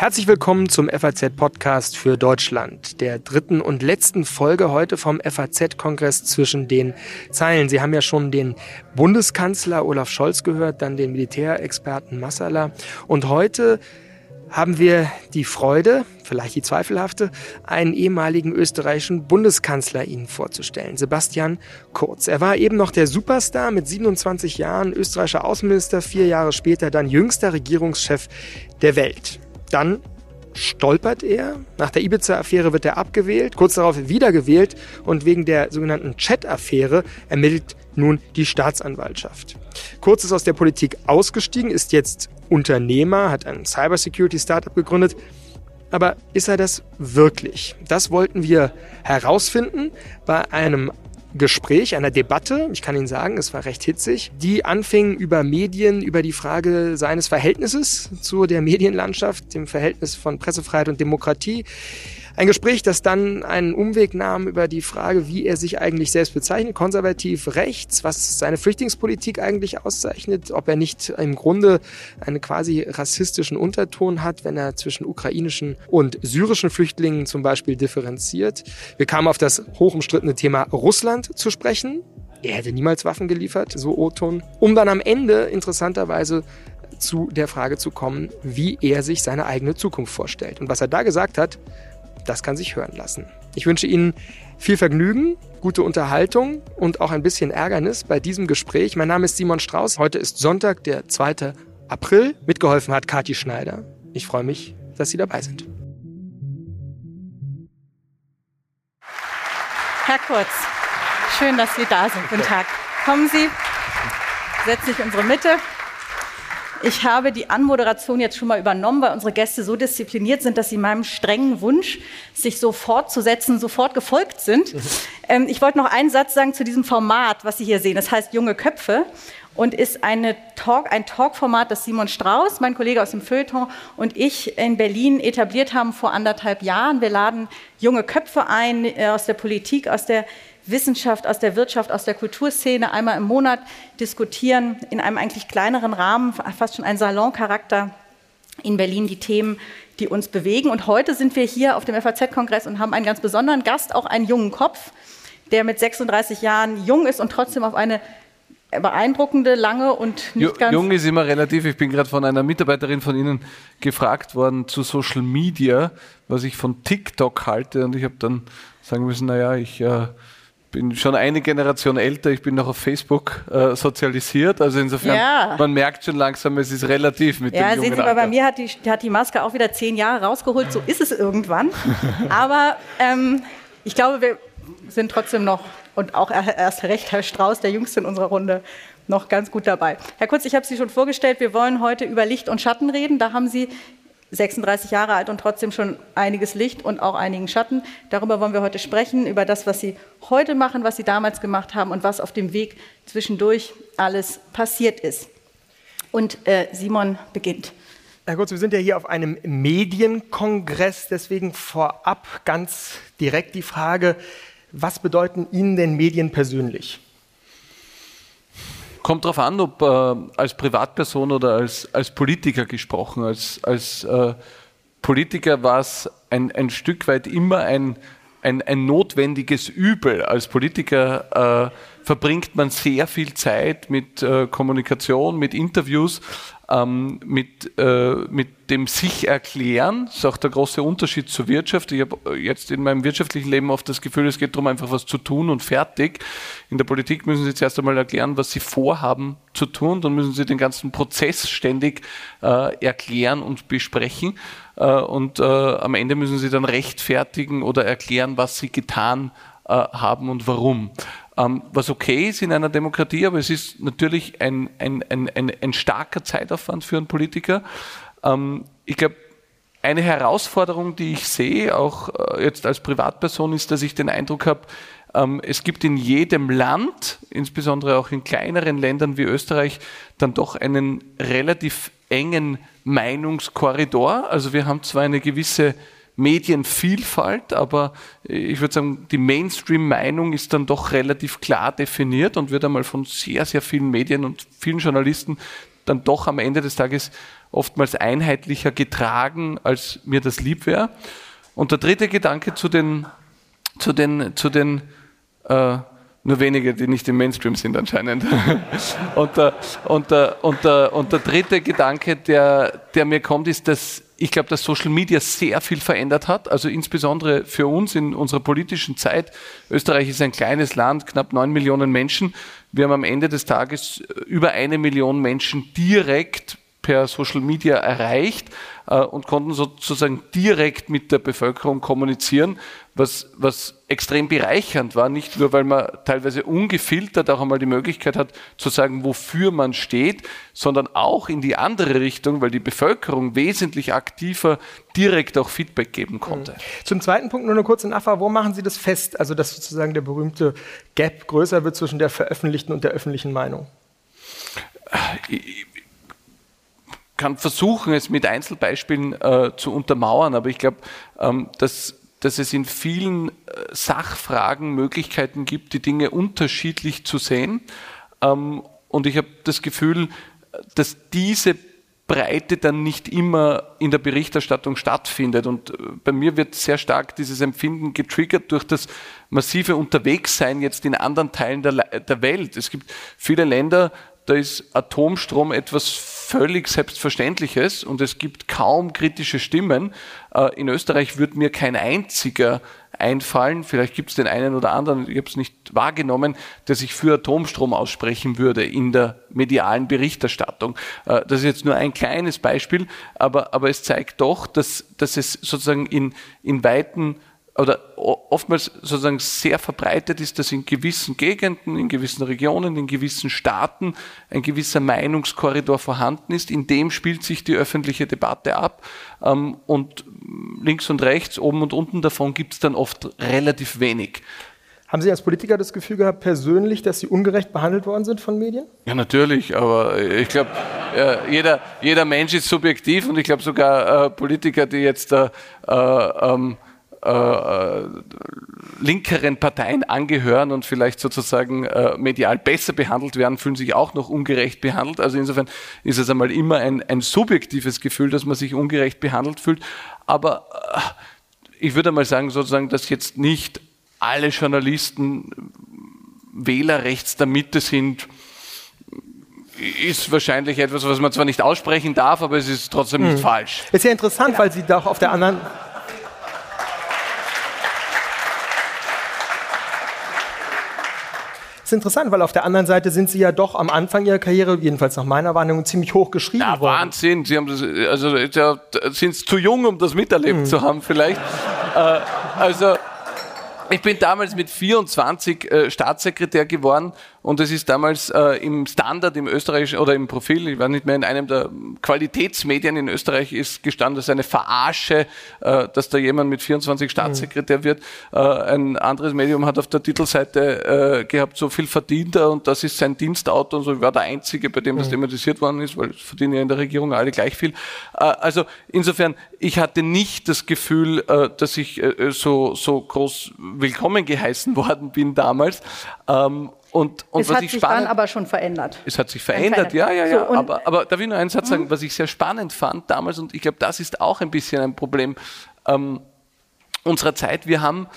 Herzlich willkommen zum FAZ-Podcast für Deutschland, der dritten und letzten Folge heute vom FAZ-Kongress zwischen den Zeilen. Sie haben ja schon den Bundeskanzler Olaf Scholz gehört, dann den Militärexperten Massala und heute haben wir die Freude, vielleicht die zweifelhafte, einen ehemaligen österreichischen Bundeskanzler Ihnen vorzustellen, Sebastian Kurz. Er war eben noch der Superstar mit 27 Jahren, österreichischer Außenminister, vier Jahre später dann jüngster Regierungschef der Welt. Dann stolpert er. Nach der Ibiza-Affäre wird er abgewählt, kurz darauf wiedergewählt und wegen der sogenannten Chat-Affäre ermittelt nun die Staatsanwaltschaft. Kurz ist aus der Politik ausgestiegen, ist jetzt Unternehmer, hat ein Cybersecurity-Startup gegründet. Aber ist er das wirklich? Das wollten wir herausfinden bei einem Gespräch, einer Debatte, ich kann Ihnen sagen, es war recht hitzig, die anfing über Medien, über die Frage seines Verhältnisses zu der Medienlandschaft, dem Verhältnis von Pressefreiheit und Demokratie. Ein Gespräch, das dann einen Umweg nahm über die Frage, wie er sich eigentlich selbst bezeichnet, konservativ rechts, was seine Flüchtlingspolitik eigentlich auszeichnet, ob er nicht im Grunde einen quasi rassistischen Unterton hat, wenn er zwischen ukrainischen und syrischen Flüchtlingen zum Beispiel differenziert. Wir kamen auf das hochumstrittene Thema Russland zu sprechen. Er hätte niemals Waffen geliefert, so Oton. Um dann am Ende interessanterweise zu der Frage zu kommen, wie er sich seine eigene Zukunft vorstellt. Und was er da gesagt hat, das kann sich hören lassen. Ich wünsche Ihnen viel Vergnügen, gute Unterhaltung und auch ein bisschen Ärgernis bei diesem Gespräch. Mein Name ist Simon Strauß. Heute ist Sonntag, der 2. April. Mitgeholfen hat Kathi Schneider. Ich freue mich, dass Sie dabei sind. Herr Kurz, schön, dass Sie da sind. Guten Tag. Kommen Sie, setzen sich in unsere Mitte. Ich habe die Anmoderation jetzt schon mal übernommen, weil unsere Gäste so diszipliniert sind, dass sie meinem strengen Wunsch, sich so fortzusetzen, sofort gefolgt sind. Mhm. Ähm, ich wollte noch einen Satz sagen zu diesem Format, was Sie hier sehen. Das heißt Junge Köpfe und ist eine Talk, ein Talkformat, das Simon Strauß, mein Kollege aus dem Feuilleton, und ich in Berlin etabliert haben vor anderthalb Jahren. Wir laden junge Köpfe ein äh, aus der Politik, aus der Wissenschaft, aus der Wirtschaft, aus der Kulturszene einmal im Monat diskutieren, in einem eigentlich kleineren Rahmen, fast schon ein Saloncharakter in Berlin, die Themen, die uns bewegen. Und heute sind wir hier auf dem FAZ-Kongress und haben einen ganz besonderen Gast, auch einen jungen Kopf, der mit 36 Jahren jung ist und trotzdem auf eine beeindruckende, lange und nicht ganz. Jung ist immer relativ. Ich bin gerade von einer Mitarbeiterin von Ihnen gefragt worden zu Social Media, was ich von TikTok halte. Und ich habe dann sagen müssen, naja, ich äh, bin schon eine Generation älter, ich bin noch auf Facebook äh, sozialisiert, also insofern, ja. man merkt schon langsam, es ist relativ mit ja, dem sehen Sie mal, bei mir hat die, hat die Maske auch wieder zehn Jahre rausgeholt, so ist es irgendwann. Aber ähm, ich glaube, wir sind trotzdem noch, und auch erst recht Herr Strauß, der Jüngste in unserer Runde, noch ganz gut dabei. Herr Kurz, ich habe Sie schon vorgestellt, wir wollen heute über Licht und Schatten reden. Da haben Sie 36 Jahre alt und trotzdem schon einiges Licht und auch einigen Schatten. Darüber wollen wir heute sprechen, über das, was Sie heute machen, was Sie damals gemacht haben und was auf dem Weg zwischendurch alles passiert ist. Und äh, Simon beginnt. Herr Kurz, wir sind ja hier auf einem Medienkongress, deswegen vorab ganz direkt die Frage, was bedeuten Ihnen denn Medien persönlich? Kommt darauf an, ob äh, als Privatperson oder als, als Politiker gesprochen. Als, als äh, Politiker war es ein, ein Stück weit immer ein, ein, ein notwendiges Übel. Als Politiker äh, verbringt man sehr viel Zeit mit äh, Kommunikation, mit Interviews, ähm, mit, äh, mit dem sich erklären. Ist auch der große Unterschied zur Wirtschaft. Ich habe jetzt in meinem wirtschaftlichen Leben oft das Gefühl, es geht darum, einfach was zu tun und fertig. In der Politik müssen Sie zuerst einmal erklären, was Sie vorhaben zu tun. Dann müssen Sie den ganzen Prozess ständig äh, erklären und besprechen. Äh, und äh, am Ende müssen Sie dann rechtfertigen oder erklären, was Sie getan äh, haben und warum. Ähm, was okay ist in einer Demokratie, aber es ist natürlich ein, ein, ein, ein, ein starker Zeitaufwand für einen Politiker. Ähm, ich glaube, eine Herausforderung, die ich sehe, auch äh, jetzt als Privatperson, ist, dass ich den Eindruck habe, ähm, es gibt in jedem Land, insbesondere auch in kleineren Ländern wie Österreich, dann doch einen relativ engen Meinungskorridor. Also wir haben zwar eine gewisse Medienvielfalt, aber ich würde sagen, die Mainstream-Meinung ist dann doch relativ klar definiert und wird einmal von sehr, sehr vielen Medien und vielen Journalisten dann doch am Ende des Tages oftmals einheitlicher getragen, als mir das lieb wäre. Und der dritte Gedanke zu den, zu den, zu den äh, nur wenige, die nicht im Mainstream sind anscheinend. und, der, und, der, und, der, und der dritte Gedanke, der, der mir kommt, ist, dass ich glaube, dass Social Media sehr viel verändert hat. Also insbesondere für uns in unserer politischen Zeit. Österreich ist ein kleines Land, knapp neun Millionen Menschen. Wir haben am Ende des Tages über eine Million Menschen direkt per Social Media erreicht äh, und konnten sozusagen direkt mit der Bevölkerung kommunizieren, was, was extrem bereichernd war, nicht nur, weil man teilweise ungefiltert auch einmal die Möglichkeit hat zu sagen, wofür man steht, sondern auch in die andere Richtung, weil die Bevölkerung wesentlich aktiver direkt auch Feedback geben konnte. Mhm. Zum zweiten Punkt nur eine kurze Nachfrage. Wo machen Sie das fest? Also, dass sozusagen der berühmte Gap größer wird zwischen der veröffentlichten und der öffentlichen Meinung? Ich, kann versuchen, es mit Einzelbeispielen äh, zu untermauern, aber ich glaube, ähm, dass, dass es in vielen äh, Sachfragen Möglichkeiten gibt, die Dinge unterschiedlich zu sehen. Ähm, und ich habe das Gefühl, dass diese Breite dann nicht immer in der Berichterstattung stattfindet. Und äh, bei mir wird sehr stark dieses Empfinden getriggert durch das massive Unterwegssein jetzt in anderen Teilen der, der Welt. Es gibt viele Länder, da ist Atomstrom etwas völlig Selbstverständliches und es gibt kaum kritische Stimmen. Äh, in Österreich wird mir kein einziger einfallen, vielleicht gibt es den einen oder anderen, ich habe es nicht wahrgenommen, der sich für Atomstrom aussprechen würde in der medialen Berichterstattung. Äh, das ist jetzt nur ein kleines Beispiel, aber, aber es zeigt doch, dass, dass es sozusagen in, in weiten oder oftmals sozusagen sehr verbreitet ist, dass in gewissen Gegenden, in gewissen Regionen, in gewissen Staaten ein gewisser Meinungskorridor vorhanden ist. In dem spielt sich die öffentliche Debatte ab. Ähm, und links und rechts, oben und unten davon gibt es dann oft relativ wenig. Haben Sie als Politiker das Gefühl gehabt, persönlich, dass Sie ungerecht behandelt worden sind von Medien? Ja, natürlich, aber ich glaube, äh, jeder, jeder Mensch ist subjektiv und ich glaube sogar äh, Politiker, die jetzt da äh, ähm, äh, äh, linkeren Parteien angehören und vielleicht sozusagen äh, medial besser behandelt werden, fühlen sich auch noch ungerecht behandelt. Also insofern ist es einmal immer ein, ein subjektives Gefühl, dass man sich ungerecht behandelt fühlt. Aber äh, ich würde mal sagen, sozusagen, dass jetzt nicht alle Journalisten Wähler rechts der Mitte sind, ist wahrscheinlich etwas, was man zwar nicht aussprechen darf, aber es ist trotzdem nicht hm. falsch. Ist ja interessant, weil Sie doch auf der anderen ist interessant, weil auf der anderen Seite sind Sie ja doch am Anfang Ihrer Karriere, jedenfalls nach meiner Wahrnehmung, ziemlich hoch geschrieben ja, worden. Wahnsinn. Sie haben das, also ja, sind zu jung, um das miterlebt mhm. zu haben, vielleicht. äh, also ich bin damals mit 24 äh, Staatssekretär geworden und es ist damals äh, im Standard im österreichischen oder im Profil, ich war nicht mehr in einem der Qualitätsmedien in Österreich ist gestanden, das ist eine Verarsche, äh, dass da jemand mit 24 Staatssekretär mhm. wird. Äh, ein anderes Medium hat auf der Titelseite äh, gehabt, so viel verdient er und das ist sein Dienstauto und so. Ich war der Einzige, bei dem das mhm. thematisiert worden ist, weil es verdienen ja in der Regierung alle gleich viel. Äh, also insofern, ich hatte nicht das Gefühl, äh, dass ich äh, so, so groß willkommen geheißen worden bin damals. Ähm, und, und es hat sich spannend, dann aber schon verändert. Es hat sich verändert, ja, ja, ja. So, aber, aber darf ich nur einen Satz sagen, mhm. was ich sehr spannend fand damals, und ich glaube, das ist auch ein bisschen ein Problem ähm, unserer Zeit. Wir haben,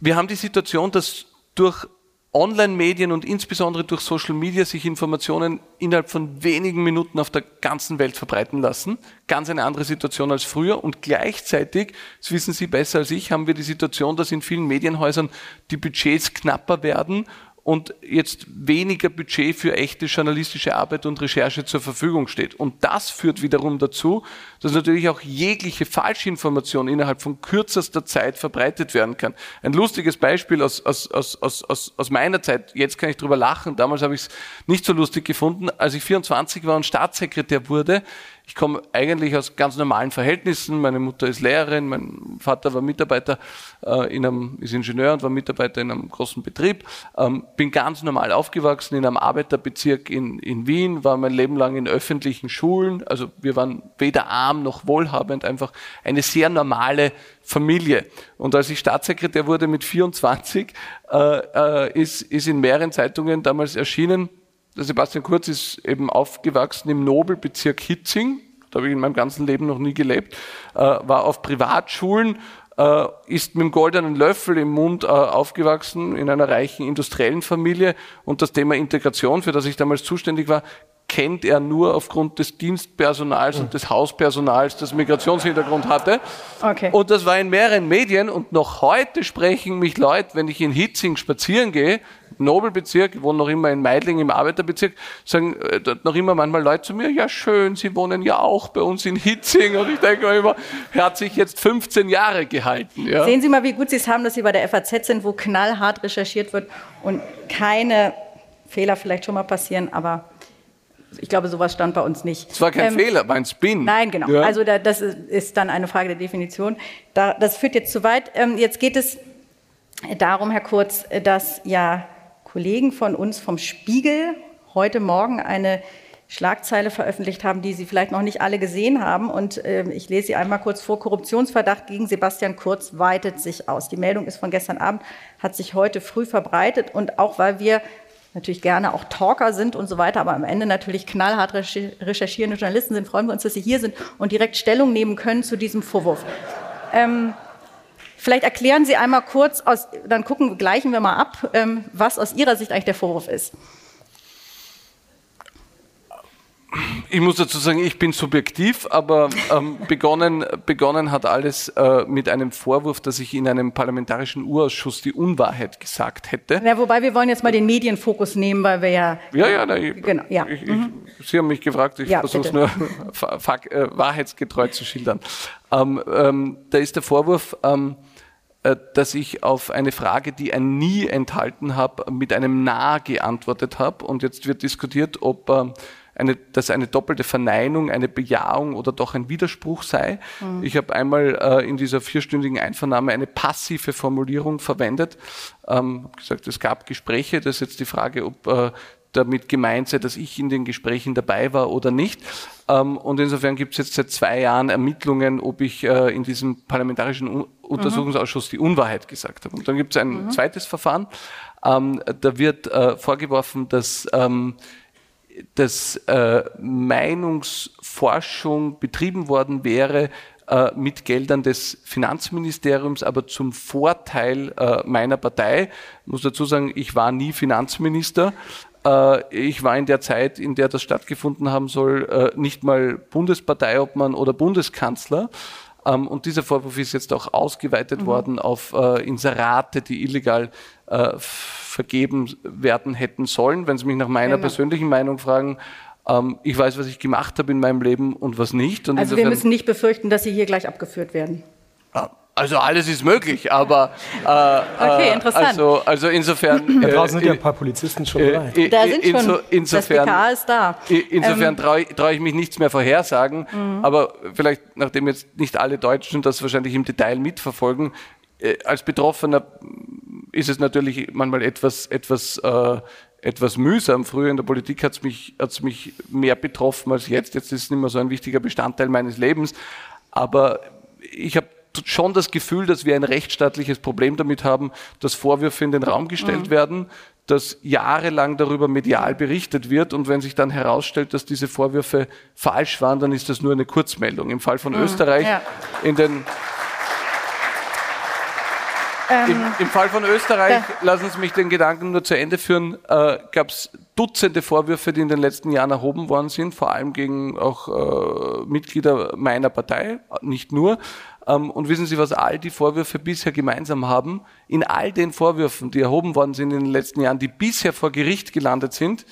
wir haben die Situation, dass durch Online-Medien und insbesondere durch Social Media sich Informationen innerhalb von wenigen Minuten auf der ganzen Welt verbreiten lassen. Ganz eine andere Situation als früher. Und gleichzeitig, das wissen Sie besser als ich, haben wir die Situation, dass in vielen Medienhäusern die Budgets knapper werden und jetzt weniger Budget für echte journalistische Arbeit und Recherche zur Verfügung steht. Und das führt wiederum dazu, dass natürlich auch jegliche Falschinformation innerhalb von kürzester Zeit verbreitet werden kann. Ein lustiges Beispiel aus, aus, aus, aus, aus meiner Zeit, jetzt kann ich drüber lachen, damals habe ich es nicht so lustig gefunden, als ich 24 war und Staatssekretär wurde, ich komme eigentlich aus ganz normalen Verhältnissen. Meine Mutter ist Lehrerin, mein Vater war Mitarbeiter äh, in einem, ist Ingenieur und war Mitarbeiter in einem großen Betrieb. Ähm, bin ganz normal aufgewachsen in einem Arbeiterbezirk in, in Wien, war mein Leben lang in öffentlichen Schulen. Also wir waren weder arm noch wohlhabend, einfach eine sehr normale Familie. Und als ich Staatssekretär wurde mit 24, äh, äh, ist, ist in mehreren Zeitungen damals erschienen, der Sebastian Kurz ist eben aufgewachsen im Nobelbezirk Hitzing. Da habe ich in meinem ganzen Leben noch nie gelebt. Äh, war auf Privatschulen, äh, ist mit dem goldenen Löffel im Mund äh, aufgewachsen in einer reichen industriellen Familie. Und das Thema Integration, für das ich damals zuständig war, kennt er nur aufgrund des Dienstpersonals und des Hauspersonals, das Migrationshintergrund hatte. Okay. Und das war in mehreren Medien und noch heute sprechen mich Leute, wenn ich in Hitzing spazieren gehe, Nobelbezirk, ich wohne noch immer in Meidling im Arbeiterbezirk, sagen äh, noch immer manchmal Leute zu mir, ja schön, Sie wohnen ja auch bei uns in Hitzing. Und ich denke mir immer, er hat sich jetzt 15 Jahre gehalten. Ja. Sehen Sie mal, wie gut Sie es haben, dass Sie bei der FAZ sind, wo knallhart recherchiert wird und keine Fehler vielleicht schon mal passieren, aber ich glaube, sowas stand bei uns nicht. Es war kein ähm, Fehler, war ein Spin. Nein, genau. Ja. Also da, das ist dann eine Frage der Definition. Da, das führt jetzt zu weit. Ähm, jetzt geht es darum, Herr Kurz, dass ja Kollegen von uns vom Spiegel heute Morgen eine Schlagzeile veröffentlicht haben, die Sie vielleicht noch nicht alle gesehen haben. Und äh, ich lese sie einmal kurz vor. Korruptionsverdacht gegen Sebastian Kurz weitet sich aus. Die Meldung ist von gestern Abend, hat sich heute früh verbreitet. Und auch weil wir natürlich gerne auch Talker sind und so weiter, aber am Ende natürlich knallhart recherchierende Journalisten sind, freuen wir uns, dass Sie hier sind und direkt Stellung nehmen können zu diesem Vorwurf. Ähm, vielleicht erklären Sie einmal kurz, aus, dann gucken, gleichen wir mal ab, ähm, was aus Ihrer Sicht eigentlich der Vorwurf ist. Ich muss dazu sagen, ich bin subjektiv, aber ähm, begonnen, begonnen hat alles äh, mit einem Vorwurf, dass ich in einem parlamentarischen Urausschuss die Unwahrheit gesagt hätte. Ja, wobei wir wollen jetzt mal den Medienfokus nehmen, weil wir ja. Ja, ja, na, ich, genau, ja. Ich, mhm. ich, Sie haben mich gefragt, ich ja, versuche es nur äh, wahrheitsgetreu zu schildern. Ähm, ähm, da ist der Vorwurf, ähm, äh, dass ich auf eine Frage, die ein Nie enthalten habe, mit einem Na geantwortet habe. Und jetzt wird diskutiert, ob äh, eine, dass eine doppelte Verneinung, eine Bejahung oder doch ein Widerspruch sei. Mhm. Ich habe einmal äh, in dieser vierstündigen Einvernahme eine passive Formulierung verwendet. Ähm, gesagt, es gab Gespräche. Das ist jetzt die Frage, ob äh, damit gemeint sei, dass ich in den Gesprächen dabei war oder nicht. Ähm, und insofern gibt es jetzt seit zwei Jahren Ermittlungen, ob ich äh, in diesem parlamentarischen Untersuchungsausschuss die Unwahrheit gesagt habe. Und dann gibt es ein mhm. zweites Verfahren. Ähm, da wird äh, vorgeworfen, dass ähm, dass äh, Meinungsforschung betrieben worden wäre äh, mit Geldern des Finanzministeriums, aber zum Vorteil äh, meiner Partei. Ich muss dazu sagen, ich war nie Finanzminister. Äh, ich war in der Zeit, in der das stattgefunden haben soll, äh, nicht mal Bundesparteiobmann oder Bundeskanzler. Ähm, und dieser Vorwurf ist jetzt auch ausgeweitet mhm. worden auf äh, Inserate, die illegal äh, vergeben werden hätten sollen. Wenn Sie mich nach meiner genau. persönlichen Meinung fragen, ähm, ich weiß, was ich gemacht habe in meinem Leben und was nicht. Und also wir müssen nicht befürchten, dass Sie hier gleich abgeführt werden. Also alles ist möglich, aber äh, okay, äh, interessant. Also, also insofern. Da draußen sind ja ein paar Polizisten schon bereit. Äh, da sind schon. Insofern, das PK ist da. Insofern ähm, traue trau ich mich nichts mehr vorhersagen, mhm. aber vielleicht, nachdem jetzt nicht alle Deutschen das wahrscheinlich im Detail mitverfolgen, äh, als Betroffener ist es natürlich manchmal etwas, etwas, äh, etwas mühsam. Früher in der Politik hat es mich, hat's mich mehr betroffen als jetzt. Jetzt ist es nicht mehr so ein wichtiger Bestandteil meines Lebens. Aber ich habe schon das Gefühl, dass wir ein rechtsstaatliches Problem damit haben, dass Vorwürfe in den Raum gestellt mhm. werden, dass jahrelang darüber medial berichtet wird und wenn sich dann herausstellt, dass diese Vorwürfe falsch waren, dann ist das nur eine Kurzmeldung. Im Fall von mhm. Österreich ja. in den im, ähm, Im, Fall von Österreich, lassen Sie mich den Gedanken nur zu Ende führen, äh, gab es Dutzende Vorwürfe, die in den letzten Jahren erhoben worden sind, vor allem gegen auch äh, Mitglieder meiner Partei, nicht nur. Ähm, und wissen Sie, was all die Vorwürfe bisher gemeinsam haben? In all den Vorwürfen, die erhoben worden sind in den letzten Jahren, die bisher vor Gericht gelandet sind,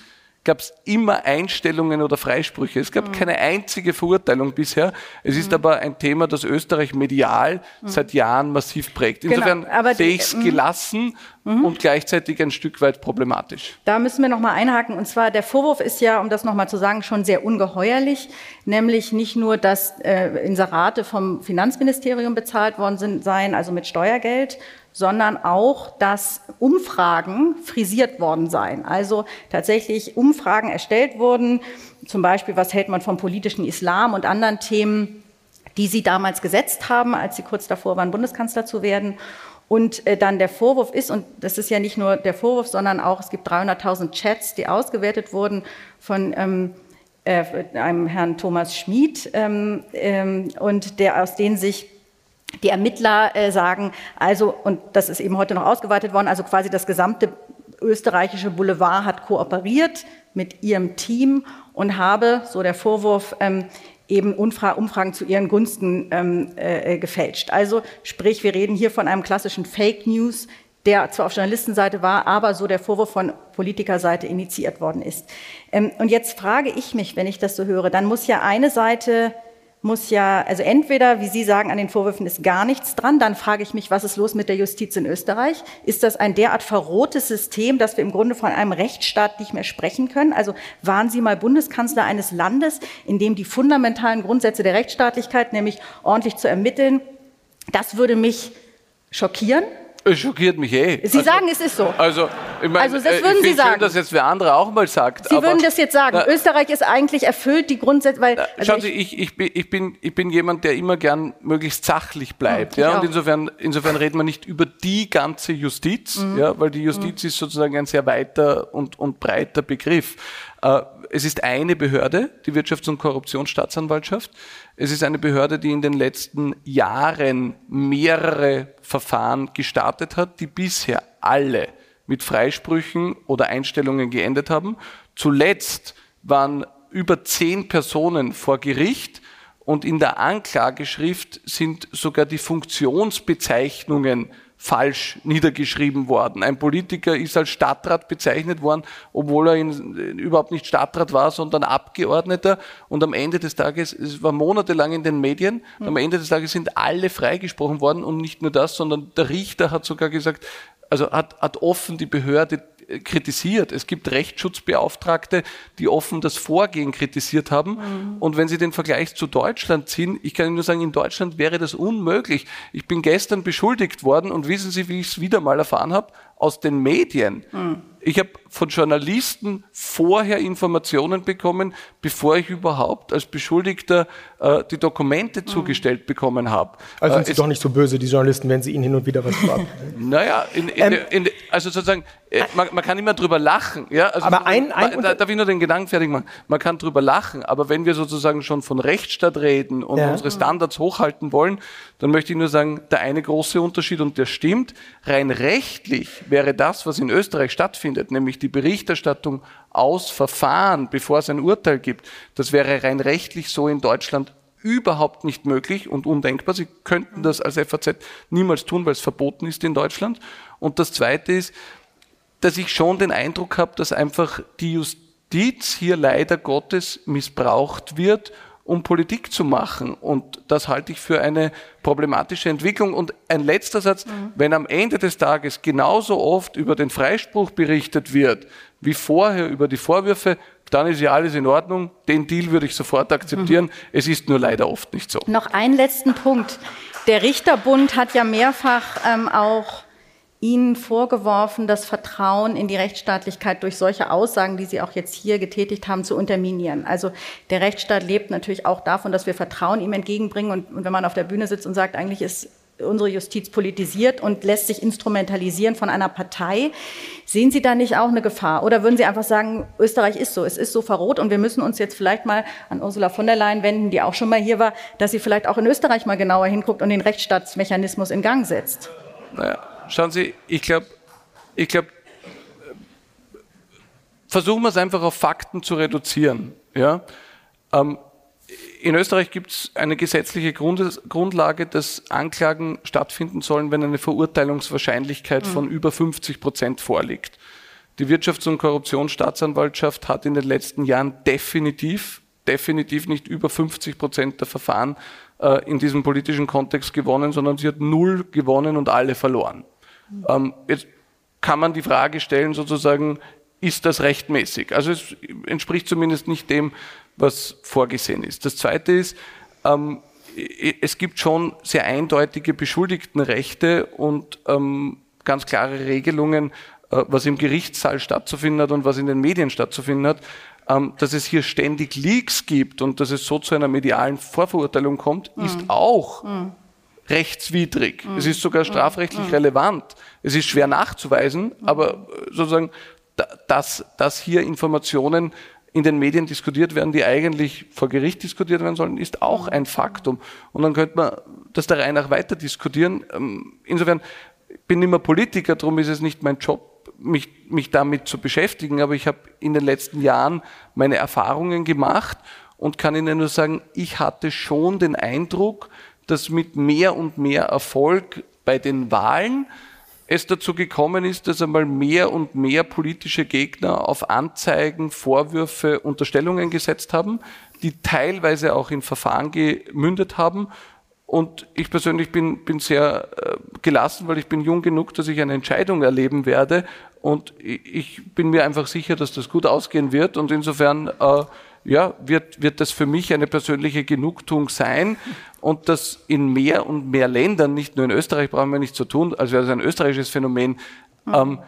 gab es immer Einstellungen oder Freisprüche. Es gab mhm. keine einzige Verurteilung bisher. Es ist mhm. aber ein Thema, das Österreich medial mhm. seit Jahren massiv prägt. Genau, Insofern genau, sehe ich es gelassen mhm. und gleichzeitig ein Stück weit problematisch. Da müssen wir nochmal einhaken. Und zwar, der Vorwurf ist ja, um das nochmal zu sagen, schon sehr ungeheuerlich. Nämlich nicht nur, dass äh, Inserate vom Finanzministerium bezahlt worden sind, seien, also mit Steuergeld, sondern auch, dass Umfragen frisiert worden seien. Also tatsächlich Umfragen erstellt wurden, zum Beispiel, was hält man vom politischen Islam und anderen Themen, die sie damals gesetzt haben, als sie kurz davor waren, Bundeskanzler zu werden. Und äh, dann der Vorwurf ist, und das ist ja nicht nur der Vorwurf, sondern auch, es gibt 300.000 Chats, die ausgewertet wurden von ähm, äh, einem Herrn Thomas Schmid, ähm, ähm, und der, aus denen sich die Ermittler äh, sagen, also, und das ist eben heute noch ausgeweitet worden, also quasi das gesamte österreichische Boulevard hat kooperiert mit ihrem Team und habe, so der Vorwurf, ähm, eben Umfragen zu ihren Gunsten ähm, äh, gefälscht. Also sprich, wir reden hier von einem klassischen Fake News, der zwar auf Journalistenseite war, aber so der Vorwurf von Politikerseite initiiert worden ist. Ähm, und jetzt frage ich mich, wenn ich das so höre, dann muss ja eine Seite muss ja, also entweder, wie Sie sagen, an den Vorwürfen ist gar nichts dran, dann frage ich mich, was ist los mit der Justiz in Österreich? Ist das ein derart verrohtes System, dass wir im Grunde von einem Rechtsstaat nicht mehr sprechen können? Also waren Sie mal Bundeskanzler eines Landes, in dem die fundamentalen Grundsätze der Rechtsstaatlichkeit, nämlich ordentlich zu ermitteln, das würde mich schockieren. Es schockiert mich eh. Sie also, sagen, es ist so. Also, ich mein, also das würden Sie sagen. Schön, dass jetzt wer andere auch mal sagt. Sie würden das jetzt sagen. Na, Österreich ist eigentlich erfüllt die Grundsätze, weil. Also schauen Sie, ich, ich, bin, ich, bin, ich bin jemand, der immer gern möglichst sachlich bleibt. Ja, ja und insofern, insofern reden wir nicht über die ganze Justiz, mhm. ja, weil die Justiz mhm. ist sozusagen ein sehr weiter und, und breiter Begriff. Äh, es ist eine Behörde, die Wirtschafts- und Korruptionsstaatsanwaltschaft. Es ist eine Behörde, die in den letzten Jahren mehrere Verfahren gestartet hat, die bisher alle mit Freisprüchen oder Einstellungen geendet haben. Zuletzt waren über zehn Personen vor Gericht und in der Anklageschrift sind sogar die Funktionsbezeichnungen falsch niedergeschrieben worden. Ein Politiker ist als Stadtrat bezeichnet worden, obwohl er in, überhaupt nicht Stadtrat war, sondern Abgeordneter. Und am Ende des Tages, es war monatelang in den Medien, mhm. am Ende des Tages sind alle freigesprochen worden und nicht nur das, sondern der Richter hat sogar gesagt, also hat, hat offen die Behörde kritisiert. Es gibt Rechtsschutzbeauftragte, die offen das Vorgehen kritisiert haben. Mhm. Und wenn Sie den Vergleich zu Deutschland ziehen, ich kann Ihnen nur sagen, in Deutschland wäre das unmöglich. Ich bin gestern beschuldigt worden und wissen Sie, wie ich es wieder mal erfahren habe? Aus den Medien. Mhm. Ich habe von Journalisten vorher Informationen bekommen, bevor ich überhaupt als Beschuldigter äh, die Dokumente mhm. zugestellt bekommen habe. Also sind äh, Sie doch nicht so böse, die Journalisten, wenn Sie ihnen hin und wieder was sagen. naja, in, in, ähm, in, also sozusagen, äh, man, man, kann immer drüber lachen. Ja? Also aber ein, ein da, darf ich nur den Gedanken fertig machen? Man kann drüber lachen, aber wenn wir sozusagen schon von Rechtsstaat reden und ja. unsere Standards hochhalten wollen, dann möchte ich nur sagen, der eine große Unterschied, und der stimmt, rein rechtlich wäre das, was in Österreich stattfindet, nämlich die Berichterstattung aus Verfahren, bevor es ein Urteil gibt, das wäre rein rechtlich so in Deutschland überhaupt nicht möglich und undenkbar. Sie könnten das als FAZ niemals tun, weil es verboten ist in Deutschland. Und das Zweite ist, dass ich schon den Eindruck habe, dass einfach die Justiz hier leider Gottes missbraucht wird, um Politik zu machen. Und das halte ich für eine problematische Entwicklung. Und ein letzter Satz, mhm. wenn am Ende des Tages genauso oft über den Freispruch berichtet wird, wie vorher über die Vorwürfe, dann ist ja alles in Ordnung. Den Deal würde ich sofort akzeptieren. Mhm. Es ist nur leider oft nicht so. Noch einen letzten Punkt. Der Richterbund hat ja mehrfach ähm, auch Ihnen vorgeworfen, das Vertrauen in die Rechtsstaatlichkeit durch solche Aussagen, die Sie auch jetzt hier getätigt haben, zu unterminieren. Also der Rechtsstaat lebt natürlich auch davon, dass wir Vertrauen ihm entgegenbringen. Und, und wenn man auf der Bühne sitzt und sagt, eigentlich ist unsere Justiz politisiert und lässt sich instrumentalisieren von einer Partei. Sehen Sie da nicht auch eine Gefahr? Oder würden Sie einfach sagen, Österreich ist so, es ist so verrot und wir müssen uns jetzt vielleicht mal an Ursula von der Leyen wenden, die auch schon mal hier war, dass sie vielleicht auch in Österreich mal genauer hinguckt und den Rechtsstaatsmechanismus in Gang setzt? Naja, schauen Sie, ich glaube, ich glaube, versuchen wir es einfach auf Fakten zu reduzieren. Ja? Ähm, in Österreich gibt es eine gesetzliche Grund, Grundlage, dass Anklagen stattfinden sollen, wenn eine Verurteilungswahrscheinlichkeit mhm. von über 50 Prozent vorliegt. Die Wirtschafts- und Korruptionsstaatsanwaltschaft hat in den letzten Jahren definitiv, definitiv nicht über 50 Prozent der Verfahren äh, in diesem politischen Kontext gewonnen, sondern sie hat null gewonnen und alle verloren. Ähm, jetzt kann man die Frage stellen, sozusagen, ist das rechtmäßig? Also es entspricht zumindest nicht dem, was vorgesehen ist. Das Zweite ist, ähm, es gibt schon sehr eindeutige Beschuldigtenrechte und ähm, ganz klare Regelungen, äh, was im Gerichtssaal stattzufinden hat und was in den Medien stattzufinden hat. Ähm, dass es hier ständig Leaks gibt und dass es so zu einer medialen Vorverurteilung kommt, mhm. ist auch mhm rechtswidrig. Mhm. Es ist sogar strafrechtlich mhm. relevant. Es ist schwer nachzuweisen, mhm. aber sozusagen, dass, dass hier Informationen in den Medien diskutiert werden, die eigentlich vor Gericht diskutiert werden sollen, ist auch ein Faktum. Und dann könnte man das der Reihe nach weiter diskutieren. Ähm, insofern bin ich immer Politiker, darum ist es nicht mein Job, mich, mich damit zu beschäftigen, aber ich habe in den letzten Jahren meine Erfahrungen gemacht und kann Ihnen nur sagen, ich hatte schon den Eindruck, dass mit mehr und mehr Erfolg bei den Wahlen es dazu gekommen ist, dass einmal mehr und mehr politische Gegner auf Anzeigen, Vorwürfe, Unterstellungen gesetzt haben, die teilweise auch in Verfahren gemündet haben. Und ich persönlich bin, bin sehr äh, gelassen, weil ich bin jung genug, dass ich eine Entscheidung erleben werde. Und ich bin mir einfach sicher, dass das gut ausgehen wird. Und insofern äh, ja, wird, wird das für mich eine persönliche Genugtuung sein. Und das in mehr und mehr Ländern, nicht nur in Österreich, brauchen wir nicht zu tun, als wäre das ein österreichisches Phänomen, ähm,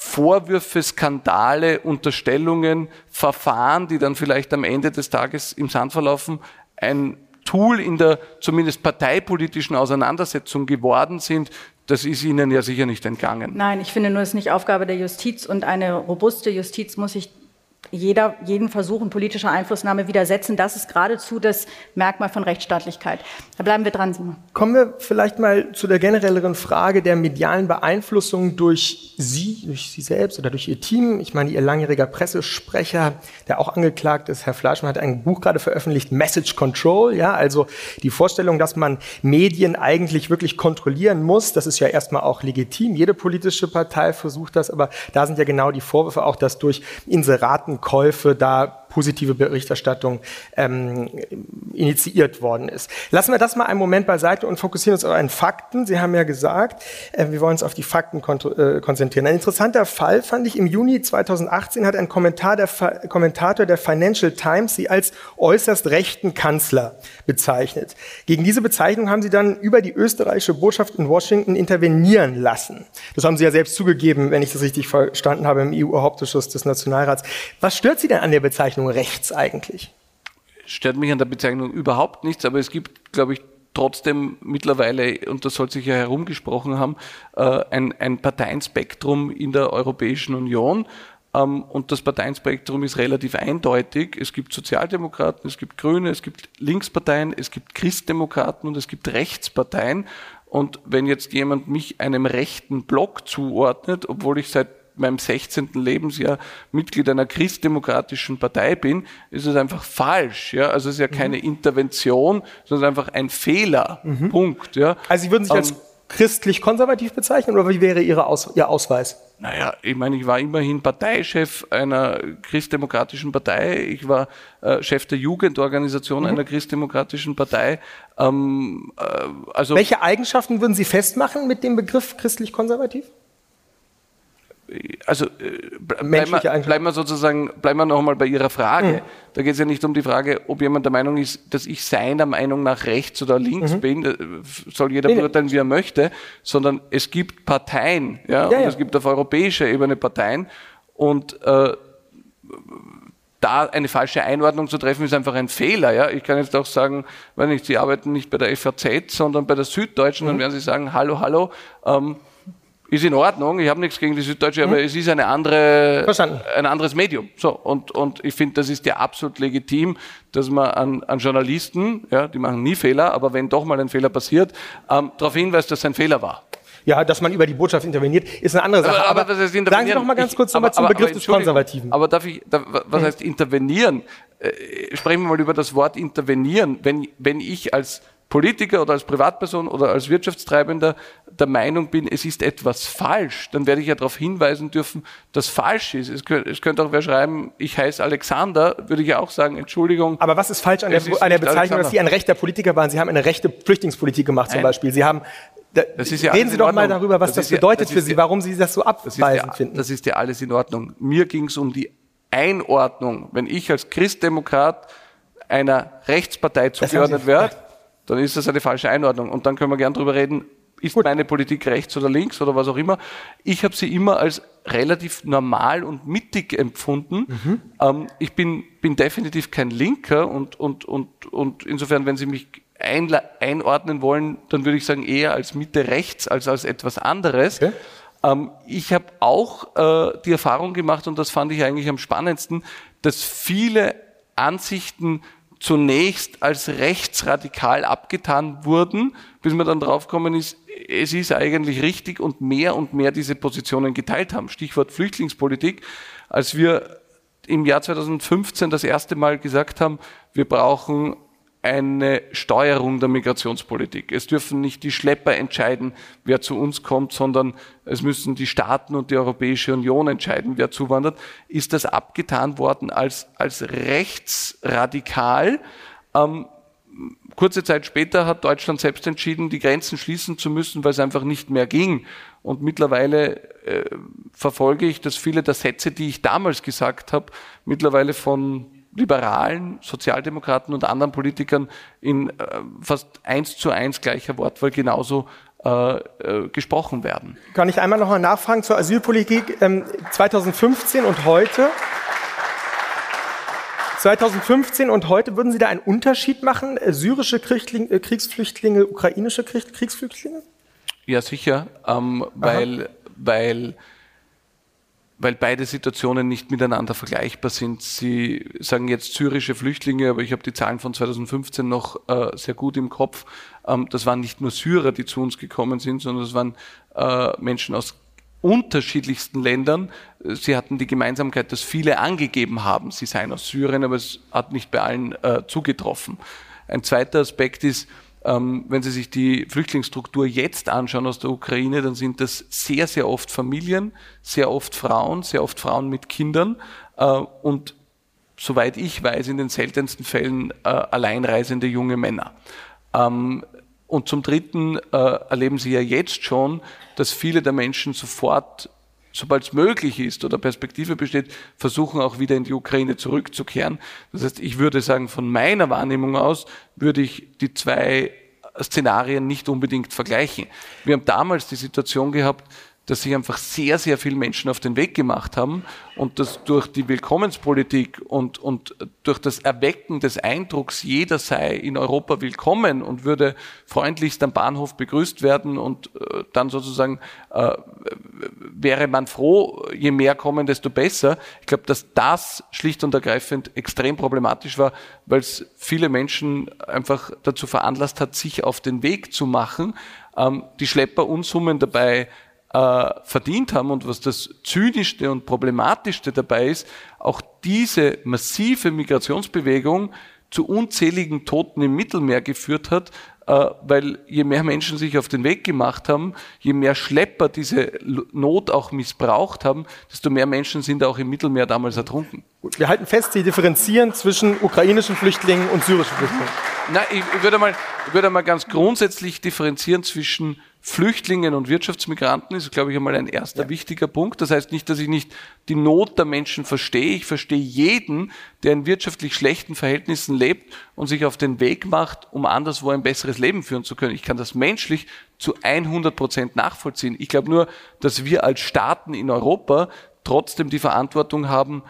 Vorwürfe, Skandale, Unterstellungen, Verfahren, die dann vielleicht am Ende des Tages im Sand verlaufen, ein Tool in der zumindest parteipolitischen Auseinandersetzung geworden sind, das ist Ihnen ja sicher nicht entgangen. Nein, ich finde nur, es ist nicht Aufgabe der Justiz und eine robuste Justiz muss sich jeder, jeden Versuchen politischer Einflussnahme widersetzen. Das ist geradezu das Merkmal von Rechtsstaatlichkeit. Da bleiben wir dran, Simon. Kommen wir vielleicht mal zu der generelleren Frage der medialen Beeinflussung durch Sie, durch Sie selbst oder durch Ihr Team. Ich meine, Ihr langjähriger Pressesprecher, der auch angeklagt ist, Herr Fleischmann, hat ein Buch gerade veröffentlicht, Message Control. Ja, also die Vorstellung, dass man Medien eigentlich wirklich kontrollieren muss, das ist ja erstmal auch legitim. Jede politische Partei versucht das, aber da sind ja genau die Vorwürfe auch, dass durch Inseraten Käufe da positive Berichterstattung ähm, initiiert worden ist. Lassen wir das mal einen Moment beiseite und fokussieren uns auf einen Fakten. Sie haben ja gesagt, äh, wir wollen uns auf die Fakten äh, konzentrieren. Ein interessanter Fall fand ich im Juni 2018 hat ein Kommentar der Kommentator der Financial Times sie als äußerst rechten Kanzler bezeichnet. Gegen diese Bezeichnung haben sie dann über die österreichische Botschaft in Washington intervenieren lassen. Das haben sie ja selbst zugegeben, wenn ich das richtig verstanden habe, im EU-Hauptausschuss des Nationalrats. Was stört Sie denn an der Bezeichnung? Bezeichnung rechts eigentlich? Stört mich an der Bezeichnung überhaupt nichts, aber es gibt, glaube ich, trotzdem mittlerweile, und das soll sich ja herumgesprochen haben, äh, ein, ein Parteienspektrum in der Europäischen Union. Ähm, und das Parteienspektrum ist relativ eindeutig. Es gibt Sozialdemokraten, es gibt Grüne, es gibt Linksparteien, es gibt Christdemokraten und es gibt Rechtsparteien. Und wenn jetzt jemand mich einem rechten Block zuordnet, obwohl ich seit meinem 16. Lebensjahr Mitglied einer christdemokratischen Partei bin, ist es einfach falsch. Ja? Also es ist ja keine mhm. Intervention, sondern einfach ein Fehler. Mhm. Punkt. Ja? Also Sie würden sich als ähm, christlich-konservativ bezeichnen oder wie wäre Ihre Aus Ihr Ausweis? Naja, ich meine, ich war immerhin Parteichef einer christdemokratischen Partei. Ich war äh, Chef der Jugendorganisation mhm. einer christdemokratischen Partei. Ähm, äh, also Welche Eigenschaften würden Sie festmachen mit dem Begriff christlich-konservativ? Also äh, bleiben wir, sozusagen, bleiben wir noch einmal bei Ihrer Frage. Mhm. Da geht es ja nicht um die Frage, ob jemand der Meinung ist, dass ich seiner Meinung nach rechts oder links mhm. bin, äh, soll jeder beurteilen, wie er möchte, sondern es gibt Parteien, ja, ja, ja. es gibt auf europäischer Ebene Parteien und äh, da eine falsche Einordnung zu treffen, ist einfach ein Fehler. Ja? Ich kann jetzt auch sagen, wenn nicht, Sie arbeiten nicht bei der FAZ, sondern bei der Süddeutschen, mhm. dann werden Sie sagen, hallo, hallo, ähm, ist in Ordnung, ich habe nichts gegen die Süddeutsche, mhm. aber es ist eine andere, ein anderes Medium. So, und, und ich finde, das ist ja absolut legitim, dass man an, an Journalisten, ja, die machen nie Fehler, aber wenn doch mal ein Fehler passiert, ähm, darauf hinweist, dass es ein Fehler war. Ja, dass man über die Botschaft interveniert, ist eine andere Sache. Aber, aber, aber sagen Sie noch mal ganz kurz ich, aber, zum aber, Begriff des Konservativen. Aber darf ich, da, was hm. heißt intervenieren? Äh, sprechen wir mal über das Wort intervenieren. Wenn, wenn ich als Politiker oder als Privatperson oder als Wirtschaftstreibender der Meinung bin, es ist etwas falsch, dann werde ich ja darauf hinweisen dürfen, dass falsch ist. Es könnte, es könnte auch wer schreiben, ich heiße Alexander, würde ich ja auch sagen, Entschuldigung. Aber was ist falsch an der, an der Bezeichnung, Alexander. dass Sie ein rechter Politiker waren? Sie haben eine rechte Flüchtlingspolitik gemacht zum Nein. Beispiel. Sie haben da, ja reden Sie doch mal darüber, was das, das bedeutet ja, das für Sie, warum Sie das so abweisend finden. Das ist ja alles in Ordnung. Mir ging es um die Einordnung. Wenn ich als Christdemokrat einer Rechtspartei zugeordnet werde, dann ist das eine falsche Einordnung. Und dann können wir gern drüber reden, ist Gut. meine Politik rechts oder links oder was auch immer. Ich habe sie immer als relativ normal und mittig empfunden. Mhm. Ähm, ich bin, bin definitiv kein Linker und, und, und, und insofern, wenn Sie mich einordnen wollen, dann würde ich sagen eher als Mitte rechts als als etwas anderes. Okay. Ähm, ich habe auch äh, die Erfahrung gemacht, und das fand ich eigentlich am spannendsten, dass viele Ansichten zunächst als rechtsradikal abgetan wurden, bis man dann draufgekommen ist, es ist eigentlich richtig und mehr und mehr diese Positionen geteilt haben. Stichwort Flüchtlingspolitik. Als wir im Jahr 2015 das erste Mal gesagt haben, wir brauchen eine Steuerung der Migrationspolitik. Es dürfen nicht die Schlepper entscheiden, wer zu uns kommt, sondern es müssen die Staaten und die Europäische Union entscheiden, wer zuwandert. Ist das abgetan worden als, als rechtsradikal? Ähm, kurze Zeit später hat Deutschland selbst entschieden, die Grenzen schließen zu müssen, weil es einfach nicht mehr ging. Und mittlerweile äh, verfolge ich, dass viele der Sätze, die ich damals gesagt habe, mittlerweile von Liberalen, Sozialdemokraten und anderen Politikern in äh, fast eins zu eins gleicher Wortwahl genauso äh, äh, gesprochen werden. Kann ich einmal noch mal nachfragen zur Asylpolitik ähm, 2015 und heute? 2015 und heute würden Sie da einen Unterschied machen? Äh, syrische Kriegsflüchtlinge, äh, Kriegsflüchtlinge ukrainische Kriegsflüchtlinge? Ja, sicher, ähm, weil, weil weil beide Situationen nicht miteinander vergleichbar sind. Sie sagen jetzt syrische Flüchtlinge, aber ich habe die Zahlen von 2015 noch äh, sehr gut im Kopf. Ähm, das waren nicht nur Syrer, die zu uns gekommen sind, sondern das waren äh, Menschen aus unterschiedlichsten Ländern. Sie hatten die Gemeinsamkeit, dass viele angegeben haben, sie seien aus Syrien, aber es hat nicht bei allen äh, zugetroffen. Ein zweiter Aspekt ist, ähm, wenn Sie sich die Flüchtlingsstruktur jetzt anschauen aus der Ukraine, dann sind das sehr, sehr oft Familien, sehr oft Frauen, sehr oft Frauen mit Kindern äh, und soweit ich weiß, in den seltensten Fällen äh, alleinreisende junge Männer. Ähm, und zum Dritten äh, erleben Sie ja jetzt schon, dass viele der Menschen sofort sobald es möglich ist oder Perspektive besteht, versuchen auch wieder in die Ukraine zurückzukehren. Das heißt, ich würde sagen, von meiner Wahrnehmung aus würde ich die zwei Szenarien nicht unbedingt vergleichen. Wir haben damals die Situation gehabt, dass sich einfach sehr, sehr viele Menschen auf den Weg gemacht haben und dass durch die Willkommenspolitik und, und durch das Erwecken des Eindrucks, jeder sei in Europa willkommen und würde freundlichst am Bahnhof begrüßt werden und äh, dann sozusagen äh, wäre man froh, je mehr kommen, desto besser. Ich glaube, dass das schlicht und ergreifend extrem problematisch war, weil es viele Menschen einfach dazu veranlasst hat, sich auf den Weg zu machen, ähm, die Schlepperunsummen dabei äh, verdient haben und was das Zynischste und Problematischste dabei ist, auch diese massive Migrationsbewegung zu unzähligen Toten im Mittelmeer geführt hat, äh, weil je mehr Menschen sich auf den Weg gemacht haben, je mehr Schlepper diese Not auch missbraucht haben, desto mehr Menschen sind auch im Mittelmeer damals ertrunken. Wir halten fest, Sie differenzieren zwischen ukrainischen Flüchtlingen und syrischen Flüchtlingen. Nein, ich würde mal, ich würde mal ganz grundsätzlich differenzieren zwischen Flüchtlingen und Wirtschaftsmigranten ist, glaube ich, einmal ein erster ja. wichtiger Punkt. Das heißt nicht, dass ich nicht die Not der Menschen verstehe. Ich verstehe jeden, der in wirtschaftlich schlechten Verhältnissen lebt und sich auf den Weg macht, um anderswo ein besseres Leben führen zu können. Ich kann das menschlich zu 100 Prozent nachvollziehen. Ich glaube nur, dass wir als Staaten in Europa trotzdem die Verantwortung haben,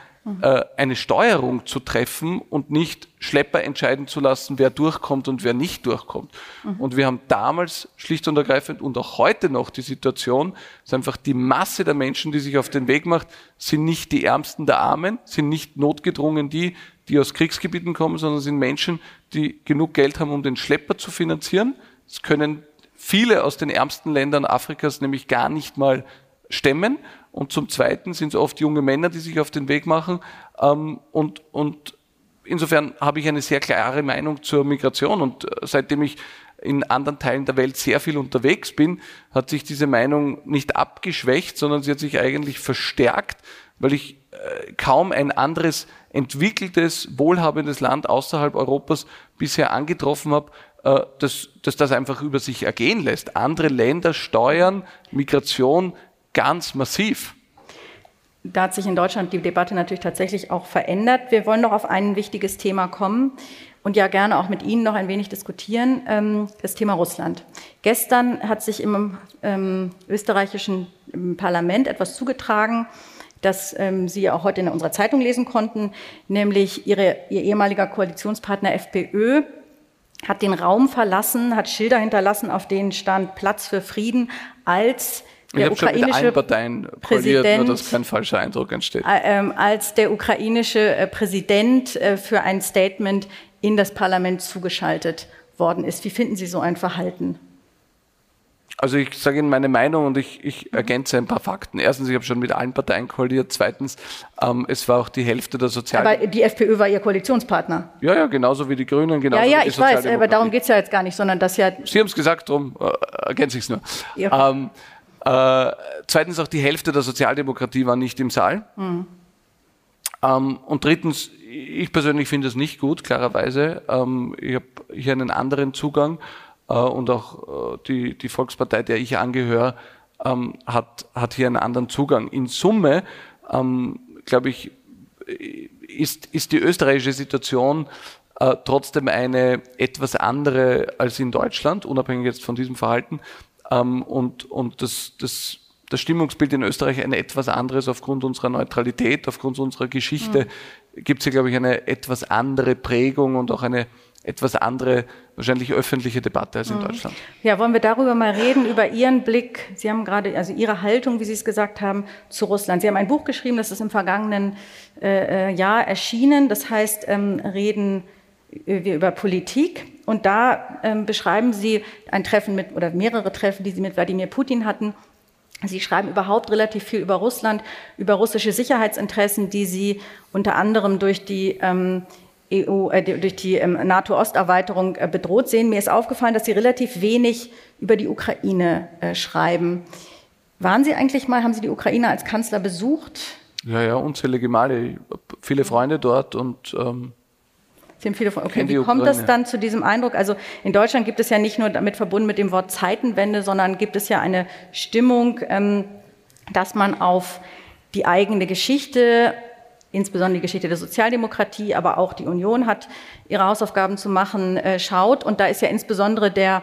äh, eine Steuerung zu treffen und nicht Schlepper entscheiden zu lassen, wer durchkommt und wer nicht durchkommt. Mhm. Und wir haben damals schlicht und ergreifend und auch heute noch die Situation, dass einfach die Masse der Menschen, die sich auf den Weg macht, sind nicht die Ärmsten der Armen, sind nicht notgedrungen die, die aus Kriegsgebieten kommen, sondern sind Menschen, die genug Geld haben, um den Schlepper zu finanzieren. Es können viele aus den ärmsten Ländern Afrikas nämlich gar nicht mal stemmen. Und zum Zweiten sind es oft junge Männer, die sich auf den Weg machen. Ähm, und, und insofern habe ich eine sehr klare Meinung zur Migration. Und äh, seitdem ich in anderen Teilen der Welt sehr viel unterwegs bin, hat sich diese Meinung nicht abgeschwächt, sondern sie hat sich eigentlich verstärkt, weil ich äh, kaum ein anderes entwickeltes, wohlhabendes Land außerhalb Europas bisher angetroffen habe, äh, dass, dass das einfach über sich ergehen lässt. Andere Länder steuern Migration ganz massiv. Da hat sich in Deutschland die Debatte natürlich tatsächlich auch verändert. Wir wollen noch auf ein wichtiges Thema kommen und ja gerne auch mit Ihnen noch ein wenig diskutieren, ähm, das Thema Russland. Gestern hat sich im ähm, österreichischen Parlament etwas zugetragen, das ähm, Sie auch heute in unserer Zeitung lesen konnten, nämlich Ihre, Ihr ehemaliger Koalitionspartner FPÖ hat den Raum verlassen, hat Schilder hinterlassen, auf denen stand Platz für Frieden, als ich ukrainische schon mit Parteien Präsident, nur dass kein falscher Eindruck entsteht. Äh, als der ukrainische äh, Präsident äh, für ein Statement in das Parlament zugeschaltet worden ist. Wie finden Sie so ein Verhalten? Also ich sage Ihnen meine Meinung und ich, ich ergänze ein paar Fakten. Erstens, ich habe schon mit allen Parteien koaliert. Zweitens, ähm, es war auch die Hälfte der Sozial... Aber die FPÖ war Ihr Koalitionspartner. Ja, ja, genauso wie die Grünen, genauso ja, ja, ich weiß, aber darum geht es ja jetzt gar nicht, sondern dass ja... Sie haben es gesagt, darum äh, ergänze ich es nur. Ja. Ähm, äh, zweitens, auch die Hälfte der Sozialdemokratie war nicht im Saal. Mhm. Ähm, und drittens, ich persönlich finde es nicht gut, klarerweise. Ähm, ich habe hier einen anderen Zugang äh, und auch äh, die, die Volkspartei, der ich angehöre, ähm, hat, hat hier einen anderen Zugang. In Summe, ähm, glaube ich, ist, ist die österreichische Situation äh, trotzdem eine etwas andere als in Deutschland, unabhängig jetzt von diesem Verhalten. Ähm, und und das, das, das Stimmungsbild in Österreich ein etwas anderes aufgrund unserer Neutralität, aufgrund unserer Geschichte. Mhm. Gibt es hier, glaube ich, eine etwas andere Prägung und auch eine etwas andere, wahrscheinlich öffentliche Debatte als in mhm. Deutschland. Ja, wollen wir darüber mal reden, über Ihren Blick, Sie haben gerade, also Ihre Haltung, wie Sie es gesagt haben, zu Russland. Sie haben ein Buch geschrieben, das ist im vergangenen äh, äh Jahr erschienen, das heißt, ähm, reden wir über Politik. Und da ähm, beschreiben Sie ein Treffen mit, oder mehrere Treffen, die Sie mit Wladimir Putin hatten. Sie schreiben überhaupt relativ viel über Russland, über russische Sicherheitsinteressen, die Sie unter anderem durch die ähm, EU, äh, durch die ähm, NATO-Osterweiterung äh, bedroht sehen. Mir ist aufgefallen, dass Sie relativ wenig über die Ukraine äh, schreiben. Waren Sie eigentlich mal, haben Sie die Ukraine als Kanzler besucht? Ja, ja, unzählige Male. Viele Freunde dort und ähm, Sie haben viele okay, wie kommt das dann zu diesem Eindruck? Also in Deutschland gibt es ja nicht nur damit verbunden mit dem Wort Zeitenwende, sondern gibt es ja eine Stimmung, ähm, dass man auf die eigene Geschichte insbesondere die Geschichte der Sozialdemokratie, aber auch die Union hat ihre Hausaufgaben zu machen, äh, schaut. Und da ist ja insbesondere der,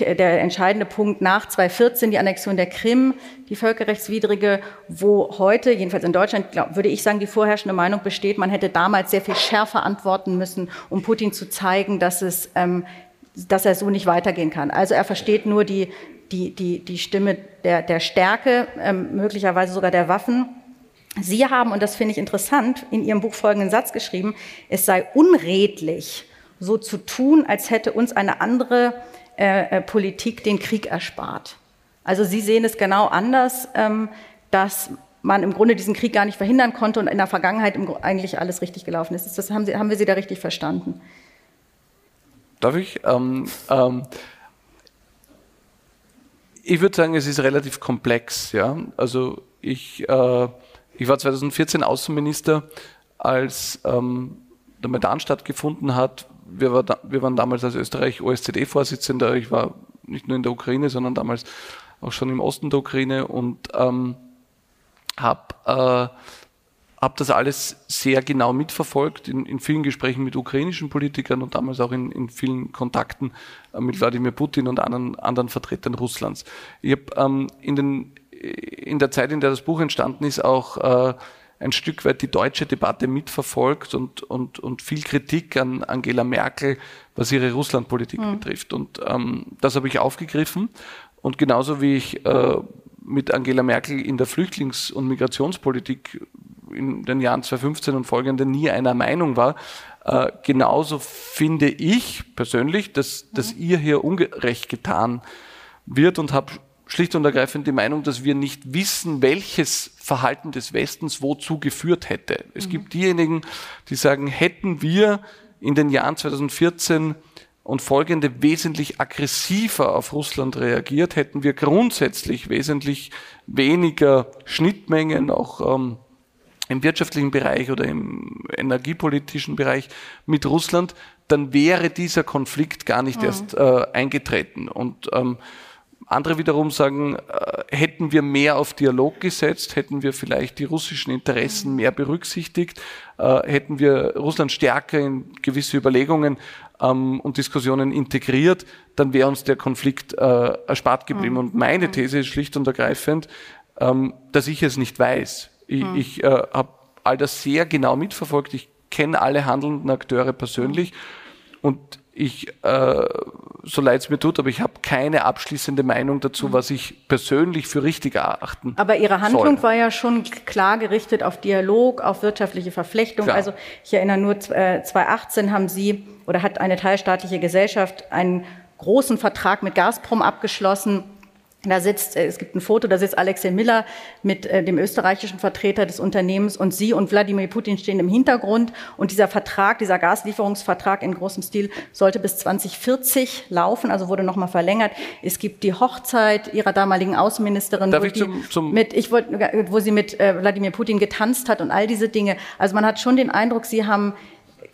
der entscheidende Punkt nach 2014, die Annexion der Krim, die völkerrechtswidrige, wo heute, jedenfalls in Deutschland, glaub, würde ich sagen, die vorherrschende Meinung besteht, man hätte damals sehr viel schärfer antworten müssen, um Putin zu zeigen, dass es ähm, dass er so nicht weitergehen kann. Also er versteht nur die, die, die, die Stimme der, der Stärke, ähm, möglicherweise sogar der Waffen Sie haben, und das finde ich interessant, in Ihrem Buch folgenden Satz geschrieben, es sei unredlich, so zu tun, als hätte uns eine andere äh, äh, Politik den Krieg erspart. Also Sie sehen es genau anders, ähm, dass man im Grunde diesen Krieg gar nicht verhindern konnte und in der Vergangenheit eigentlich alles richtig gelaufen ist. Das haben, Sie, haben wir Sie da richtig verstanden? Darf ich? Ähm, ähm, ich würde sagen, es ist relativ komplex. Ja? Also ich äh, ich war 2014 Außenminister, als ähm, der Maidan stattgefunden hat. Wir, war da, wir waren damals als Österreich OSZE-Vorsitzender. Ich war nicht nur in der Ukraine, sondern damals auch schon im Osten der Ukraine und ähm, habe äh, hab das alles sehr genau mitverfolgt, in, in, vielen Gesprächen mit ukrainischen Politikern und damals auch in, in vielen Kontakten äh, mit Wladimir Putin und anderen, anderen Vertretern Russlands. Ich habe ähm, in in der Zeit, in der das Buch entstanden ist, auch äh, ein Stück weit die deutsche Debatte mitverfolgt und, und, und viel Kritik an Angela Merkel, was ihre Russlandpolitik mhm. betrifft. Und ähm, das habe ich aufgegriffen. Und genauso wie ich äh, mit Angela Merkel in der Flüchtlings- und Migrationspolitik in den Jahren 2015 und folgenden nie einer Meinung war, äh, genauso finde ich persönlich, dass, mhm. dass ihr hier ungerecht getan wird und habe schlicht und ergreifend die Meinung, dass wir nicht wissen, welches Verhalten des Westens wozu geführt hätte. Es mhm. gibt diejenigen, die sagen, hätten wir in den Jahren 2014 und folgende wesentlich aggressiver auf Russland reagiert, hätten wir grundsätzlich wesentlich weniger Schnittmengen, auch ähm, im wirtschaftlichen Bereich oder im energiepolitischen Bereich mit Russland, dann wäre dieser Konflikt gar nicht mhm. erst äh, eingetreten. Und ähm, andere wiederum sagen, äh, hätten wir mehr auf Dialog gesetzt, hätten wir vielleicht die russischen Interessen mehr berücksichtigt, äh, hätten wir Russland stärker in gewisse Überlegungen ähm, und Diskussionen integriert, dann wäre uns der Konflikt äh, erspart geblieben. Mhm. Und meine mhm. These ist schlicht und ergreifend, ähm, dass ich es nicht weiß. Ich, mhm. ich äh, habe all das sehr genau mitverfolgt. Ich kenne alle handelnden Akteure persönlich. Und ich, äh, so leid es mir tut, aber ich habe keine abschließende Meinung dazu, mhm. was ich persönlich für richtig erachten Aber Ihre Handlung soll. war ja schon klar gerichtet auf Dialog, auf wirtschaftliche Verflechtung. Klar. Also ich erinnere nur, äh, 2018 haben Sie oder hat eine teilstaatliche Gesellschaft einen großen Vertrag mit Gazprom abgeschlossen, da sitzt, äh, es gibt ein Foto, da sitzt Alexei Miller mit äh, dem österreichischen Vertreter des Unternehmens und Sie und Wladimir Putin stehen im Hintergrund. Und dieser Vertrag, dieser Gaslieferungsvertrag in großem Stil sollte bis 2040 laufen, also wurde nochmal verlängert. Es gibt die Hochzeit Ihrer damaligen Außenministerin, Darf wo, ich zum, zum mit, ich wollte, wo sie mit äh, Wladimir Putin getanzt hat und all diese Dinge. Also man hat schon den Eindruck, Sie haben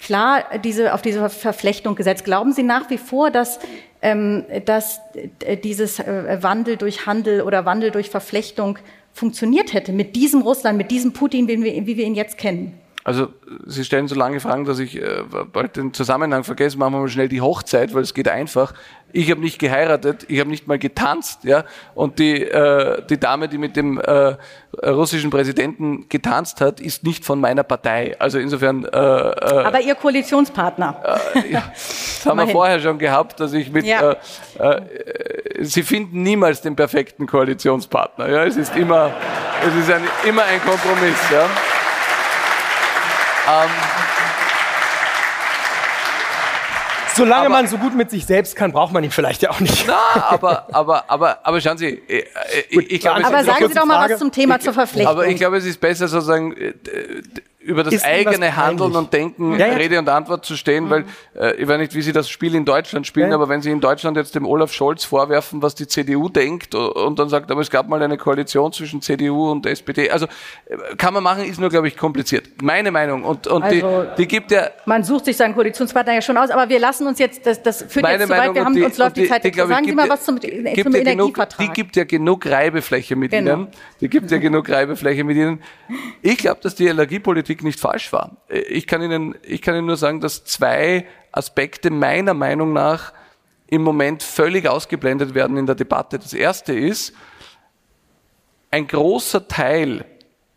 klar diese, auf diese Verflechtung gesetzt. Glauben Sie nach wie vor, dass ähm, dass äh, dieses äh, Wandel durch Handel oder Wandel durch Verflechtung funktioniert hätte mit diesem Russland, mit diesem Putin, wie wir, wie wir ihn jetzt kennen? Also Sie stellen so lange Fragen, dass ich äh, bald den Zusammenhang vergesse. Machen wir mal schnell die Hochzeit, weil es geht einfach. Ich habe nicht geheiratet, ich habe nicht mal getanzt, ja. Und die äh, die Dame, die mit dem äh, russischen Präsidenten getanzt hat, ist nicht von meiner Partei. Also insofern. Äh, äh, Aber Ihr Koalitionspartner. Äh, ja, das haben wir vorher schon gehabt, dass ich mit. Ja. Äh, äh, Sie finden niemals den perfekten Koalitionspartner. Ja, es ist immer es ist ein, immer ein Kompromiss. Ja. Ähm, Solange aber, man so gut mit sich selbst kann, braucht man ihn vielleicht ja auch nicht. Na, aber, aber, aber, aber schauen Sie, äh, äh ich, ich glaube, aber sagen Sie doch mal was zum Thema zur Verpflichtung. Aber ich glaube, es ist besser sozusagen äh, über das ist eigene Handeln und Denken ja, ja. Rede und Antwort zu stehen, mhm. weil äh, ich weiß nicht, wie Sie das Spiel in Deutschland spielen, ja. aber wenn Sie in Deutschland jetzt dem Olaf Scholz vorwerfen, was die CDU denkt und dann sagt, aber es gab mal eine Koalition zwischen CDU und SPD, also äh, kann man machen, ist nur, glaube ich, kompliziert. Meine Meinung und, und also, die, die gibt ja... Man sucht sich seinen Koalitionspartner ja schon aus, aber wir lassen uns jetzt, das, das führt jetzt zu weit, wir haben, die, uns läuft die, die Zeit. Die, Sagen Sie mal was zum, zum Energievertrag. Genug, die gibt ja genug Reibefläche mit genau. Ihnen. Die gibt ja genug Reibefläche mit Ihnen. Ich glaube, dass die Energiepolitik nicht falsch war. Ich kann Ihnen, ich kann Ihnen nur sagen, dass zwei Aspekte meiner Meinung nach im Moment völlig ausgeblendet werden in der Debatte. Das erste ist, ein großer Teil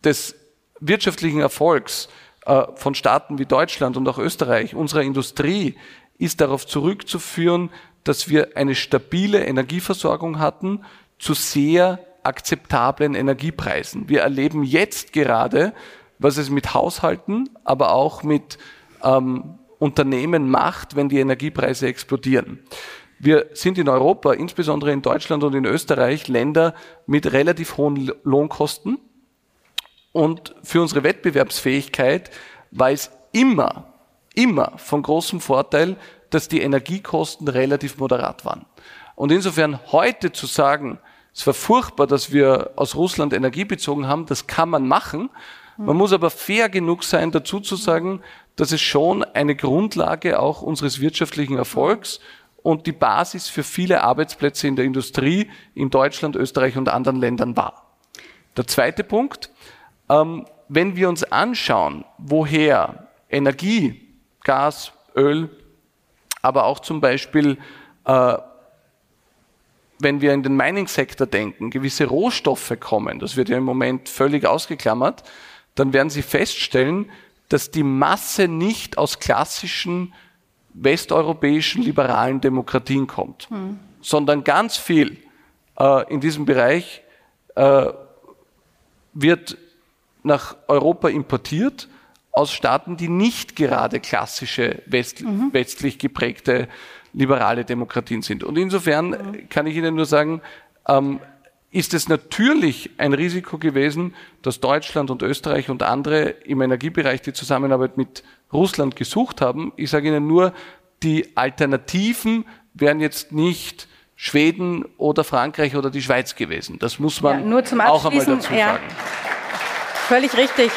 des wirtschaftlichen Erfolgs äh, von Staaten wie Deutschland und auch Österreich, unserer Industrie, ist darauf zurückzuführen, dass wir eine stabile Energieversorgung hatten zu sehr akzeptablen Energiepreisen. Wir erleben jetzt gerade, was es mit Haushalten, aber auch mit ähm, Unternehmen macht, wenn die Energiepreise explodieren. Wir sind in Europa, insbesondere in Deutschland und in Österreich, Länder mit relativ hohen Lohnkosten. Und für unsere Wettbewerbsfähigkeit war es immer, immer von großem Vorteil, dass die Energiekosten relativ moderat waren. Und insofern heute zu sagen, es war furchtbar, dass wir aus Russland Energie bezogen haben, das kann man machen, man muss aber fair genug sein, dazu zu sagen, dass es schon eine Grundlage auch unseres wirtschaftlichen Erfolgs und die Basis für viele Arbeitsplätze in der Industrie in Deutschland, Österreich und anderen Ländern war. Der zweite Punkt, ähm, wenn wir uns anschauen, woher Energie, Gas, Öl, aber auch zum Beispiel, äh, wenn wir in den Mining-Sektor denken, gewisse Rohstoffe kommen, das wird ja im Moment völlig ausgeklammert, dann werden Sie feststellen, dass die Masse nicht aus klassischen westeuropäischen liberalen Demokratien kommt, hm. sondern ganz viel äh, in diesem Bereich äh, wird nach Europa importiert aus Staaten, die nicht gerade klassische west mhm. westlich geprägte liberale Demokratien sind. Und insofern mhm. kann ich Ihnen nur sagen, ähm, ist es natürlich ein Risiko gewesen, dass Deutschland und Österreich und andere im Energiebereich die Zusammenarbeit mit Russland gesucht haben. Ich sage Ihnen nur, die Alternativen wären jetzt nicht Schweden oder Frankreich oder die Schweiz gewesen. Das muss man ja, auch einmal dazu ja. sagen. Völlig richtig.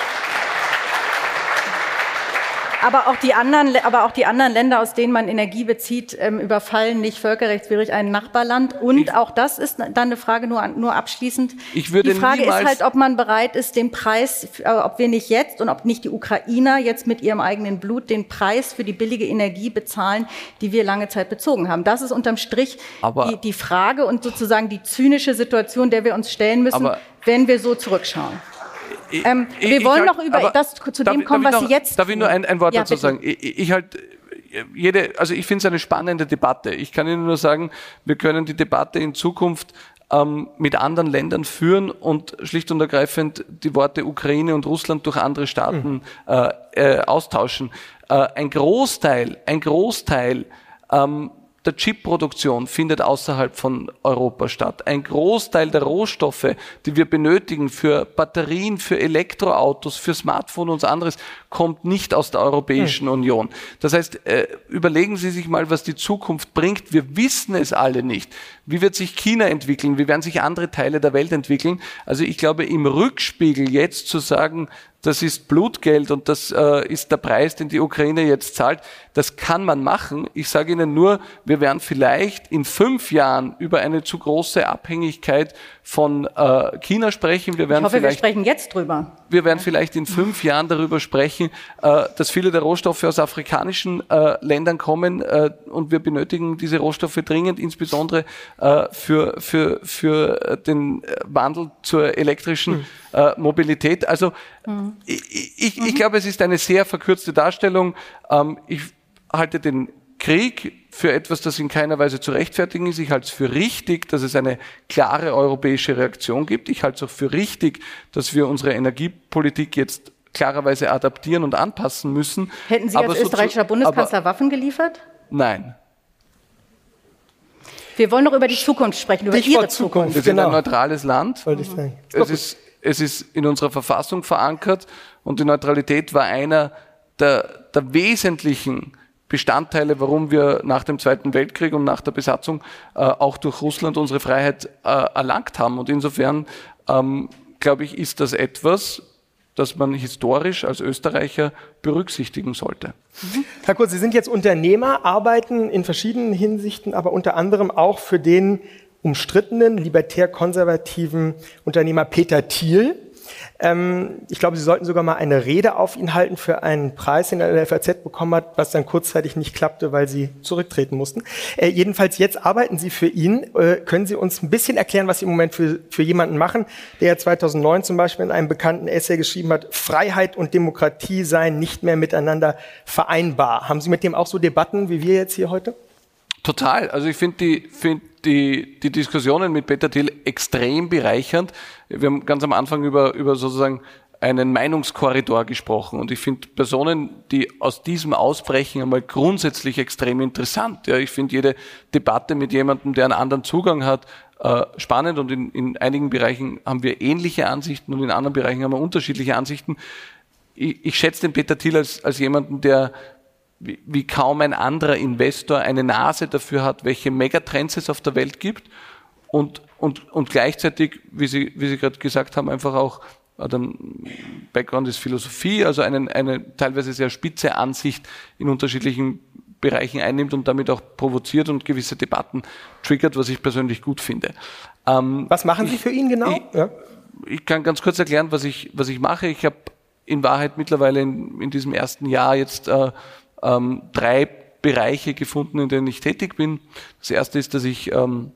Aber auch die anderen, aber auch die anderen Länder, aus denen man Energie bezieht, ähm, überfallen nicht völkerrechtswidrig ein Nachbarland. Und ich, auch das ist dann eine Frage nur, nur abschließend. Ich würde die Frage ist halt, ob man bereit ist, den Preis, äh, ob wir nicht jetzt und ob nicht die Ukrainer jetzt mit ihrem eigenen Blut den Preis für die billige Energie bezahlen, die wir lange Zeit bezogen haben. Das ist unterm Strich die, die Frage und sozusagen die zynische Situation, der wir uns stellen müssen, wenn wir so zurückschauen. Ähm, wir wollen halt, noch über das zu dem kommen, was noch, Sie jetzt. Darf ich nur ein, ein Wort ja, dazu bitte. sagen? Ich, ich halt, jede, also ich finde es eine spannende Debatte. Ich kann Ihnen nur sagen, wir können die Debatte in Zukunft ähm, mit anderen Ländern führen und schlicht und ergreifend die Worte Ukraine und Russland durch andere Staaten äh, äh, austauschen. Äh, ein Großteil, ein Großteil ähm, der Chipproduktion findet außerhalb von Europa statt. Ein Großteil der Rohstoffe, die wir benötigen für Batterien, für Elektroautos, für Smartphones und anderes, kommt nicht aus der Europäischen hm. Union. Das heißt, äh, überlegen Sie sich mal, was die Zukunft bringt. Wir wissen es alle nicht. Wie wird sich China entwickeln? Wie werden sich andere Teile der Welt entwickeln? Also ich glaube, im Rückspiegel jetzt zu sagen, das ist Blutgeld und das äh, ist der Preis, den die Ukraine jetzt zahlt. Das kann man machen. Ich sage Ihnen nur, wir werden vielleicht in fünf Jahren über eine zu große Abhängigkeit von äh, China sprechen. Wir werden ich hoffe, vielleicht, wir sprechen jetzt drüber. Wir werden vielleicht in fünf Jahren darüber sprechen, äh, dass viele der Rohstoffe aus afrikanischen äh, Ländern kommen äh, und wir benötigen diese Rohstoffe dringend, insbesondere äh, für, für, für den Wandel zur elektrischen hm. Äh, Mobilität. Also hm. ich, ich, ich glaube, es ist eine sehr verkürzte Darstellung. Ähm, ich halte den Krieg für etwas, das in keiner Weise zu rechtfertigen ist. Ich halte es für richtig, dass es eine klare europäische Reaktion gibt. Ich halte es auch für richtig, dass wir unsere Energiepolitik jetzt klarerweise adaptieren und anpassen müssen. Hätten Sie als österreichischer Bundeskanzler aber, Waffen geliefert? Nein. Wir wollen noch über die Zukunft sprechen, über Ihre Zukunft. Zukunft. Wir sind genau. ein neutrales Land. Wollte ich sagen. Es ist, es ist in unserer Verfassung verankert und die Neutralität war einer der, der wesentlichen Bestandteile, warum wir nach dem Zweiten Weltkrieg und nach der Besatzung äh, auch durch Russland unsere Freiheit äh, erlangt haben. Und insofern, ähm, glaube ich, ist das etwas, das man historisch als Österreicher berücksichtigen sollte. Mhm. Herr Kurz, Sie sind jetzt Unternehmer, arbeiten in verschiedenen Hinsichten, aber unter anderem auch für den umstrittenen libertär-konservativen Unternehmer Peter Thiel. Ähm, ich glaube, Sie sollten sogar mal eine Rede auf ihn halten für einen Preis, den er in der FAZ bekommen hat, was dann kurzzeitig nicht klappte, weil Sie zurücktreten mussten. Äh, jedenfalls jetzt arbeiten Sie für ihn. Äh, können Sie uns ein bisschen erklären, was Sie im Moment für, für jemanden machen, der 2009 zum Beispiel in einem bekannten Essay geschrieben hat, Freiheit und Demokratie seien nicht mehr miteinander vereinbar. Haben Sie mit dem auch so Debatten wie wir jetzt hier heute? Total. Also ich finde die, find die, die Diskussionen mit Peter Thiel extrem bereichernd. Wir haben ganz am Anfang über, über sozusagen einen Meinungskorridor gesprochen. Und ich finde Personen, die aus diesem ausbrechen, einmal grundsätzlich extrem interessant. Ja, ich finde jede Debatte mit jemandem, der einen anderen Zugang hat, äh, spannend. Und in, in einigen Bereichen haben wir ähnliche Ansichten und in anderen Bereichen haben wir unterschiedliche Ansichten. Ich, ich schätze den Peter Thiel als, als jemanden, der wie, wie kaum ein anderer Investor eine Nase dafür hat, welche Megatrends es auf der Welt gibt und, und, und gleichzeitig, wie Sie, wie Sie gerade gesagt haben, einfach auch dann Background ist Philosophie, also einen, eine teilweise sehr spitze Ansicht in unterschiedlichen Bereichen einnimmt und damit auch provoziert und gewisse Debatten triggert, was ich persönlich gut finde. Ähm, was machen Sie ich, für ihn genau? Ich, ja. ich, kann ganz kurz erklären, was ich, was ich mache. Ich habe in Wahrheit mittlerweile in, in diesem ersten Jahr jetzt äh, ähm, drei Bereiche gefunden, in denen ich tätig bin. Das erste ist, dass ich ähm,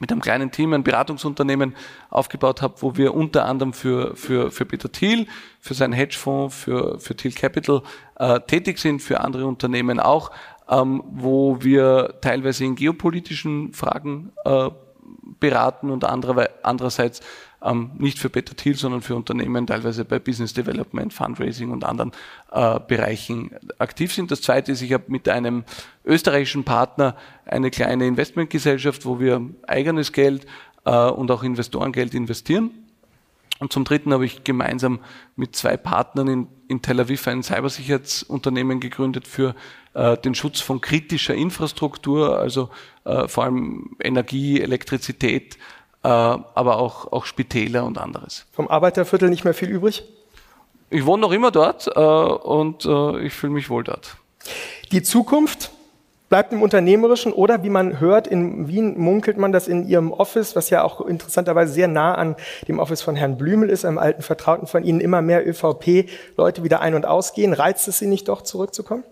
mit einem kleinen Team ein Beratungsunternehmen aufgebaut habe, wo wir unter anderem für, für, für Peter Thiel, für seinen Hedgefonds, für, für Thiel Capital äh, tätig sind, für andere Unternehmen auch, ähm, wo wir teilweise in geopolitischen Fragen äh, beraten und andererseits ähm, nicht für Peter Thiel, sondern für Unternehmen, teilweise bei Business Development, Fundraising und anderen äh, Bereichen aktiv sind. Das zweite ist, ich habe mit einem österreichischen Partner eine kleine Investmentgesellschaft, wo wir eigenes Geld äh, und auch Investorengeld investieren. Und zum Dritten habe ich gemeinsam mit zwei Partnern in, in Tel Aviv ein Cybersicherheitsunternehmen gegründet für äh, den Schutz von kritischer Infrastruktur, also äh, vor allem Energie, Elektrizität, aber auch, auch Spitäler und anderes. Vom Arbeiterviertel nicht mehr viel übrig? Ich wohne noch immer dort äh, und äh, ich fühle mich wohl dort. Die Zukunft bleibt im Unternehmerischen oder wie man hört, in Wien munkelt man das in Ihrem Office, was ja auch interessanterweise sehr nah an dem Office von Herrn Blümel ist, einem alten Vertrauten von Ihnen, immer mehr ÖVP-Leute wieder ein- und ausgehen. Reizt es Sie nicht doch, zurückzukommen?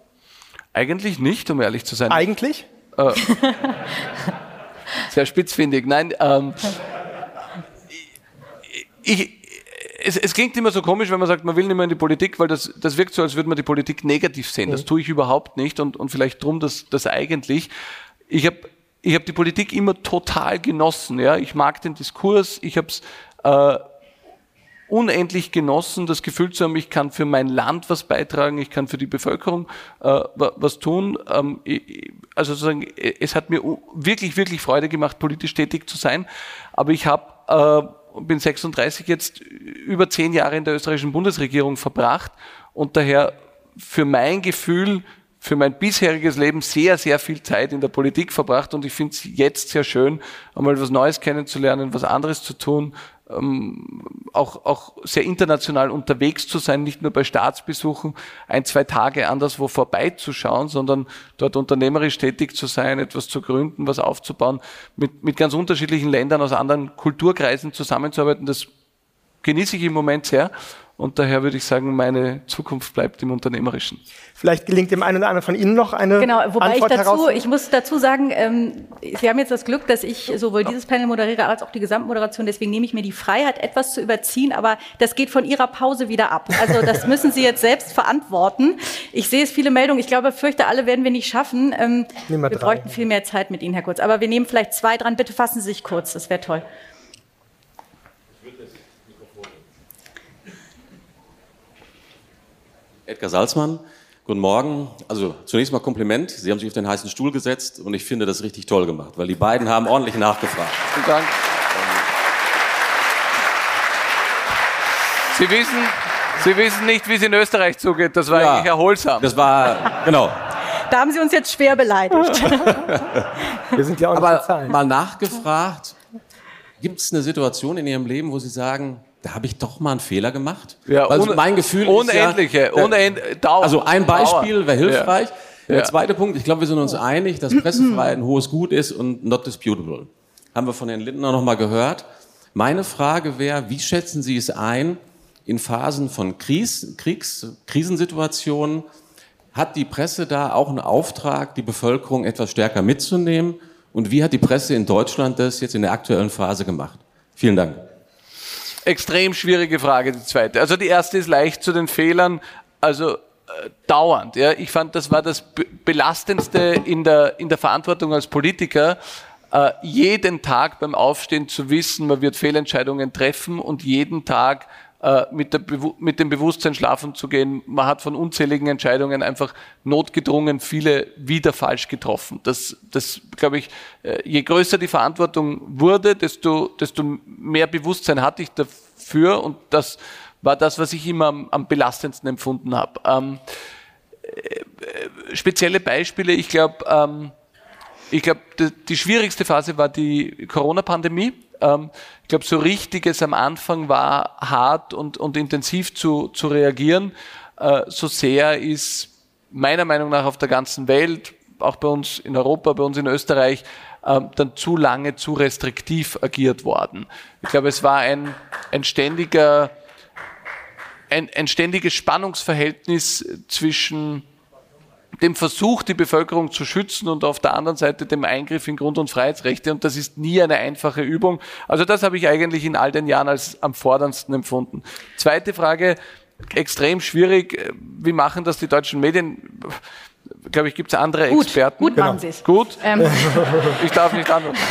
Eigentlich nicht, um ehrlich zu sein. Eigentlich? Äh, sehr spitzfindig. Nein, ähm, ich, es, es, klingt immer so komisch, wenn man sagt, man will nicht mehr in die Politik, weil das, das wirkt so, als würde man die Politik negativ sehen. Das mhm. tue ich überhaupt nicht und, und vielleicht drum das, das eigentlich. Ich habe ich hab die Politik immer total genossen. Ja? Ich mag den Diskurs, ich habe es äh, unendlich genossen, das Gefühl zu haben, ich kann für mein Land was beitragen, ich kann für die Bevölkerung äh, was tun. Ähm, ich, also sozusagen, es hat mir wirklich, wirklich Freude gemacht, politisch tätig zu sein. Aber ich habe, äh, bin 36 jetzt über zehn Jahre in der österreichischen Bundesregierung verbracht und daher für mein Gefühl für mein bisheriges Leben sehr, sehr viel Zeit in der Politik verbracht und ich finde es jetzt sehr schön, einmal was Neues kennenzulernen, was anderes zu tun, ähm, auch, auch sehr international unterwegs zu sein, nicht nur bei Staatsbesuchen ein, zwei Tage anderswo vorbeizuschauen, sondern dort unternehmerisch tätig zu sein, etwas zu gründen, was aufzubauen, mit, mit ganz unterschiedlichen Ländern aus anderen Kulturkreisen zusammenzuarbeiten. Das genieße ich im Moment sehr und daher würde ich sagen, meine Zukunft bleibt im Unternehmerischen. Vielleicht gelingt dem einen oder anderen von Ihnen noch eine Genau, wobei Antwort ich dazu, ich muss dazu sagen, ähm, Sie haben jetzt das Glück, dass ich sowohl dieses Panel moderiere als auch die Gesamtmoderation. Deswegen nehme ich mir die Freiheit, etwas zu überziehen, aber das geht von Ihrer Pause wieder ab. Also das müssen Sie jetzt selbst verantworten. Ich sehe es viele Meldungen. Ich glaube, fürchte, alle werden wir nicht schaffen. Ähm, wir, wir bräuchten viel mehr Zeit mit Ihnen, Herr Kurz. Aber wir nehmen vielleicht zwei dran. Bitte fassen Sie sich kurz. Das wäre toll. Edgar Salzmann, guten Morgen. Also zunächst mal Kompliment. Sie haben sich auf den heißen Stuhl gesetzt und ich finde das richtig toll gemacht, weil die beiden haben ordentlich nachgefragt. Vielen Dank. Sie wissen, Sie wissen nicht, wie es in Österreich zugeht. Das war ja, eigentlich erholsam. Das war, genau. Da haben Sie uns jetzt schwer beleidigt. Wir sind ja auch Aber mal nachgefragt, gibt es eine Situation in Ihrem Leben, wo Sie sagen, da habe ich doch mal einen Fehler gemacht. Ja, also mein Gefühl unendliche, ist ja, unend, Dauer, also ein Beispiel wäre hilfreich. Ja. Der ja. zweite Punkt, ich glaube, wir sind uns einig, dass Pressefreiheit ein hohes Gut ist und not disputable. Haben wir von Herrn Lindner noch mal gehört. Meine Frage wäre, wie schätzen Sie es ein, in Phasen von Kries, Kriegs, Krisensituationen, hat die Presse da auch einen Auftrag, die Bevölkerung etwas stärker mitzunehmen? Und wie hat die Presse in Deutschland das jetzt in der aktuellen Phase gemacht? Vielen Dank extrem schwierige Frage, die zweite. Also die erste ist leicht zu den Fehlern, also äh, dauernd. Ja. Ich fand, das war das Belastendste in der, in der Verantwortung als Politiker, äh, jeden Tag beim Aufstehen zu wissen, man wird Fehlentscheidungen treffen und jeden Tag mit, der, mit dem Bewusstsein schlafen zu gehen. Man hat von unzähligen Entscheidungen einfach notgedrungen viele wieder falsch getroffen. Das, das glaube ich, äh, je größer die Verantwortung wurde, desto, desto mehr Bewusstsein hatte ich dafür und das war das, was ich immer am, am belastendsten empfunden habe. Ähm, äh, spezielle Beispiele, ich glaube, ähm, ich glaube, die schwierigste Phase war die Corona-Pandemie ähm, ich glaube, so richtig es am Anfang war, hart und, und intensiv zu, zu reagieren. Äh, so sehr ist meiner Meinung nach auf der ganzen Welt, auch bei uns in Europa, bei uns in Österreich, äh, dann zu lange, zu restriktiv agiert worden. Ich glaube, es war ein, ein ständiger, ein, ein ständiges Spannungsverhältnis zwischen dem Versuch, die Bevölkerung zu schützen und auf der anderen Seite dem Eingriff in Grund- und Freiheitsrechte. Und das ist nie eine einfache Übung. Also das habe ich eigentlich in all den Jahren als am forderndsten empfunden. Zweite Frage, extrem schwierig. Wie machen das die deutschen Medien? Glaube ich, gibt es andere gut, Experten. Gut, genau. machen Sie es. Gut. Ähm. Ich darf nicht antworten.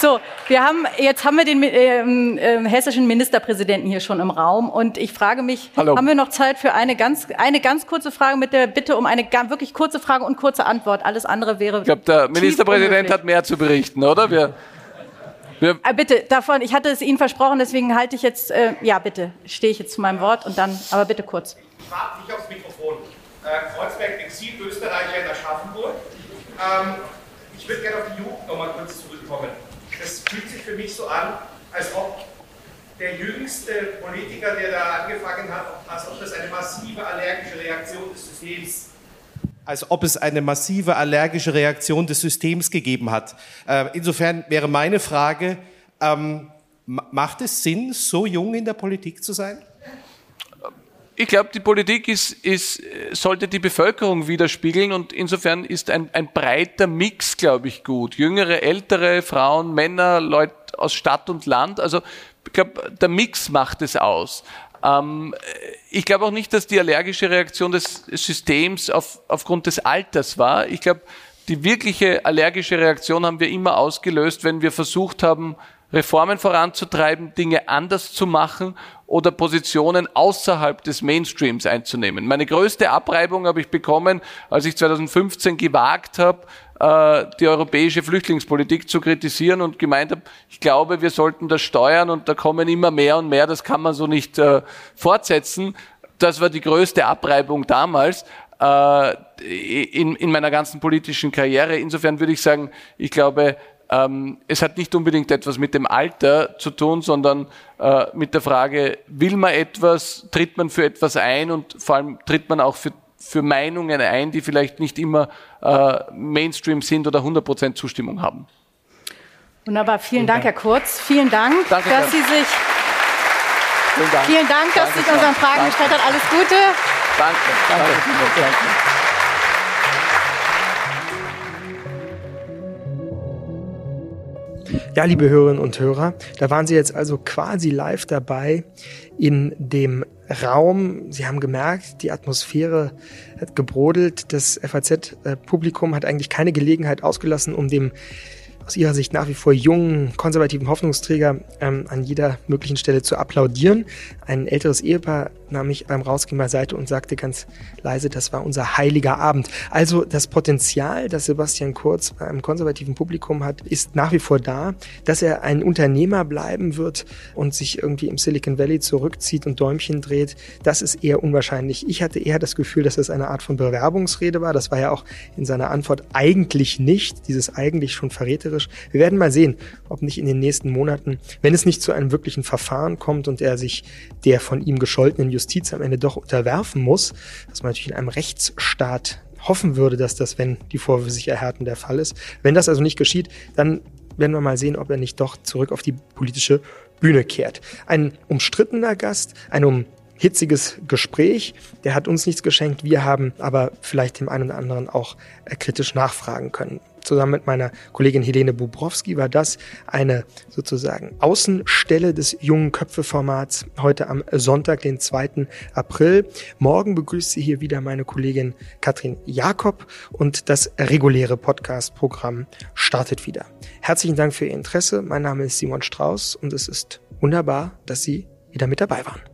So, wir haben, jetzt haben wir den ähm, äh, hessischen Ministerpräsidenten hier schon im Raum und ich frage mich, Hallo. haben wir noch Zeit für eine ganz, eine ganz kurze Frage mit der Bitte um eine wirklich kurze Frage und kurze Antwort? Alles andere wäre. Ich glaube, der Ministerpräsident hat mehr zu berichten, oder? Wir, wir äh, bitte, davon, ich hatte es Ihnen versprochen, deswegen halte ich jetzt, äh, ja, bitte, stehe ich jetzt zu meinem Wort und dann, aber bitte kurz. Ich frage nicht aufs Mikrofon äh, Kreuzberg Exil-Österreicher in Aschaffenburg. Ähm, ich würde gerne auf die Jugend nochmal kurz zurückkommen. Es fühlt sich für mich so an, als ob der jüngste Politiker, der da angefangen hat, als ob das eine massive allergische Reaktion des Systems als ob es eine massive allergische Reaktion des Systems gegeben hat. Äh, insofern wäre meine Frage, ähm, macht es Sinn, so jung in der Politik zu sein? Ich glaube, die Politik ist, ist, sollte die Bevölkerung widerspiegeln und insofern ist ein, ein breiter Mix, glaube ich, gut. Jüngere, ältere, Frauen, Männer, Leute aus Stadt und Land. Also glaube, der Mix macht es aus. Ähm, ich glaube auch nicht, dass die allergische Reaktion des Systems auf, aufgrund des Alters war. Ich glaube, die wirkliche allergische Reaktion haben wir immer ausgelöst, wenn wir versucht haben, Reformen voranzutreiben, Dinge anders zu machen oder Positionen außerhalb des Mainstreams einzunehmen. Meine größte Abreibung habe ich bekommen, als ich 2015 gewagt habe, äh, die europäische Flüchtlingspolitik zu kritisieren und gemeint habe, ich glaube, wir sollten das steuern und da kommen immer mehr und mehr, das kann man so nicht äh, fortsetzen. Das war die größte Abreibung damals äh, in, in meiner ganzen politischen Karriere. Insofern würde ich sagen, ich glaube, ähm, es hat nicht unbedingt etwas mit dem Alter zu tun, sondern äh, mit der Frage, will man etwas, tritt man für etwas ein und vor allem tritt man auch für, für Meinungen ein, die vielleicht nicht immer äh, Mainstream sind oder 100% Zustimmung haben. Wunderbar, vielen Dank, Herr Kurz. Vielen Dank, Danke, dass Sie sich Vielen Dank, vielen Dank dass Sie sich unseren Fragen gestellt haben. Alles Gute. Danke. Danke. Danke. Ja, liebe Hörerinnen und Hörer, da waren Sie jetzt also quasi live dabei in dem Raum. Sie haben gemerkt, die Atmosphäre hat gebrodelt. Das FAZ-Publikum hat eigentlich keine Gelegenheit ausgelassen, um dem aus ihrer Sicht nach wie vor jungen, konservativen Hoffnungsträger ähm, an jeder möglichen Stelle zu applaudieren. Ein älteres Ehepaar nahm mich beim Rausgehen beiseite und sagte ganz leise, das war unser heiliger Abend. Also das Potenzial, das Sebastian Kurz bei einem konservativen Publikum hat, ist nach wie vor da. Dass er ein Unternehmer bleiben wird und sich irgendwie im Silicon Valley zurückzieht und Däumchen dreht, das ist eher unwahrscheinlich. Ich hatte eher das Gefühl, dass das eine Art von Bewerbungsrede war. Das war ja auch in seiner Antwort eigentlich nicht, dieses eigentlich schon verräterisch. Wir werden mal sehen, ob nicht in den nächsten Monaten, wenn es nicht zu einem wirklichen Verfahren kommt und er sich der von ihm gescholtenen Justiz am Ende doch unterwerfen muss, dass man natürlich in einem Rechtsstaat hoffen würde, dass das, wenn die Vorwürfe sich erhärten, der Fall ist. Wenn das also nicht geschieht, dann werden wir mal sehen, ob er nicht doch zurück auf die politische Bühne kehrt. Ein umstrittener Gast, ein um hitziges Gespräch. Der hat uns nichts geschenkt. Wir haben aber vielleicht dem einen oder anderen auch äh, kritisch nachfragen können. Zusammen mit meiner Kollegin Helene Bubrowski war das eine sozusagen Außenstelle des jungen Köpfe-Formats heute am Sonntag, den 2. April. Morgen begrüßt sie hier wieder meine Kollegin Katrin Jakob und das reguläre Podcast-Programm startet wieder. Herzlichen Dank für Ihr Interesse. Mein Name ist Simon Strauß und es ist wunderbar, dass Sie wieder mit dabei waren.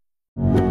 you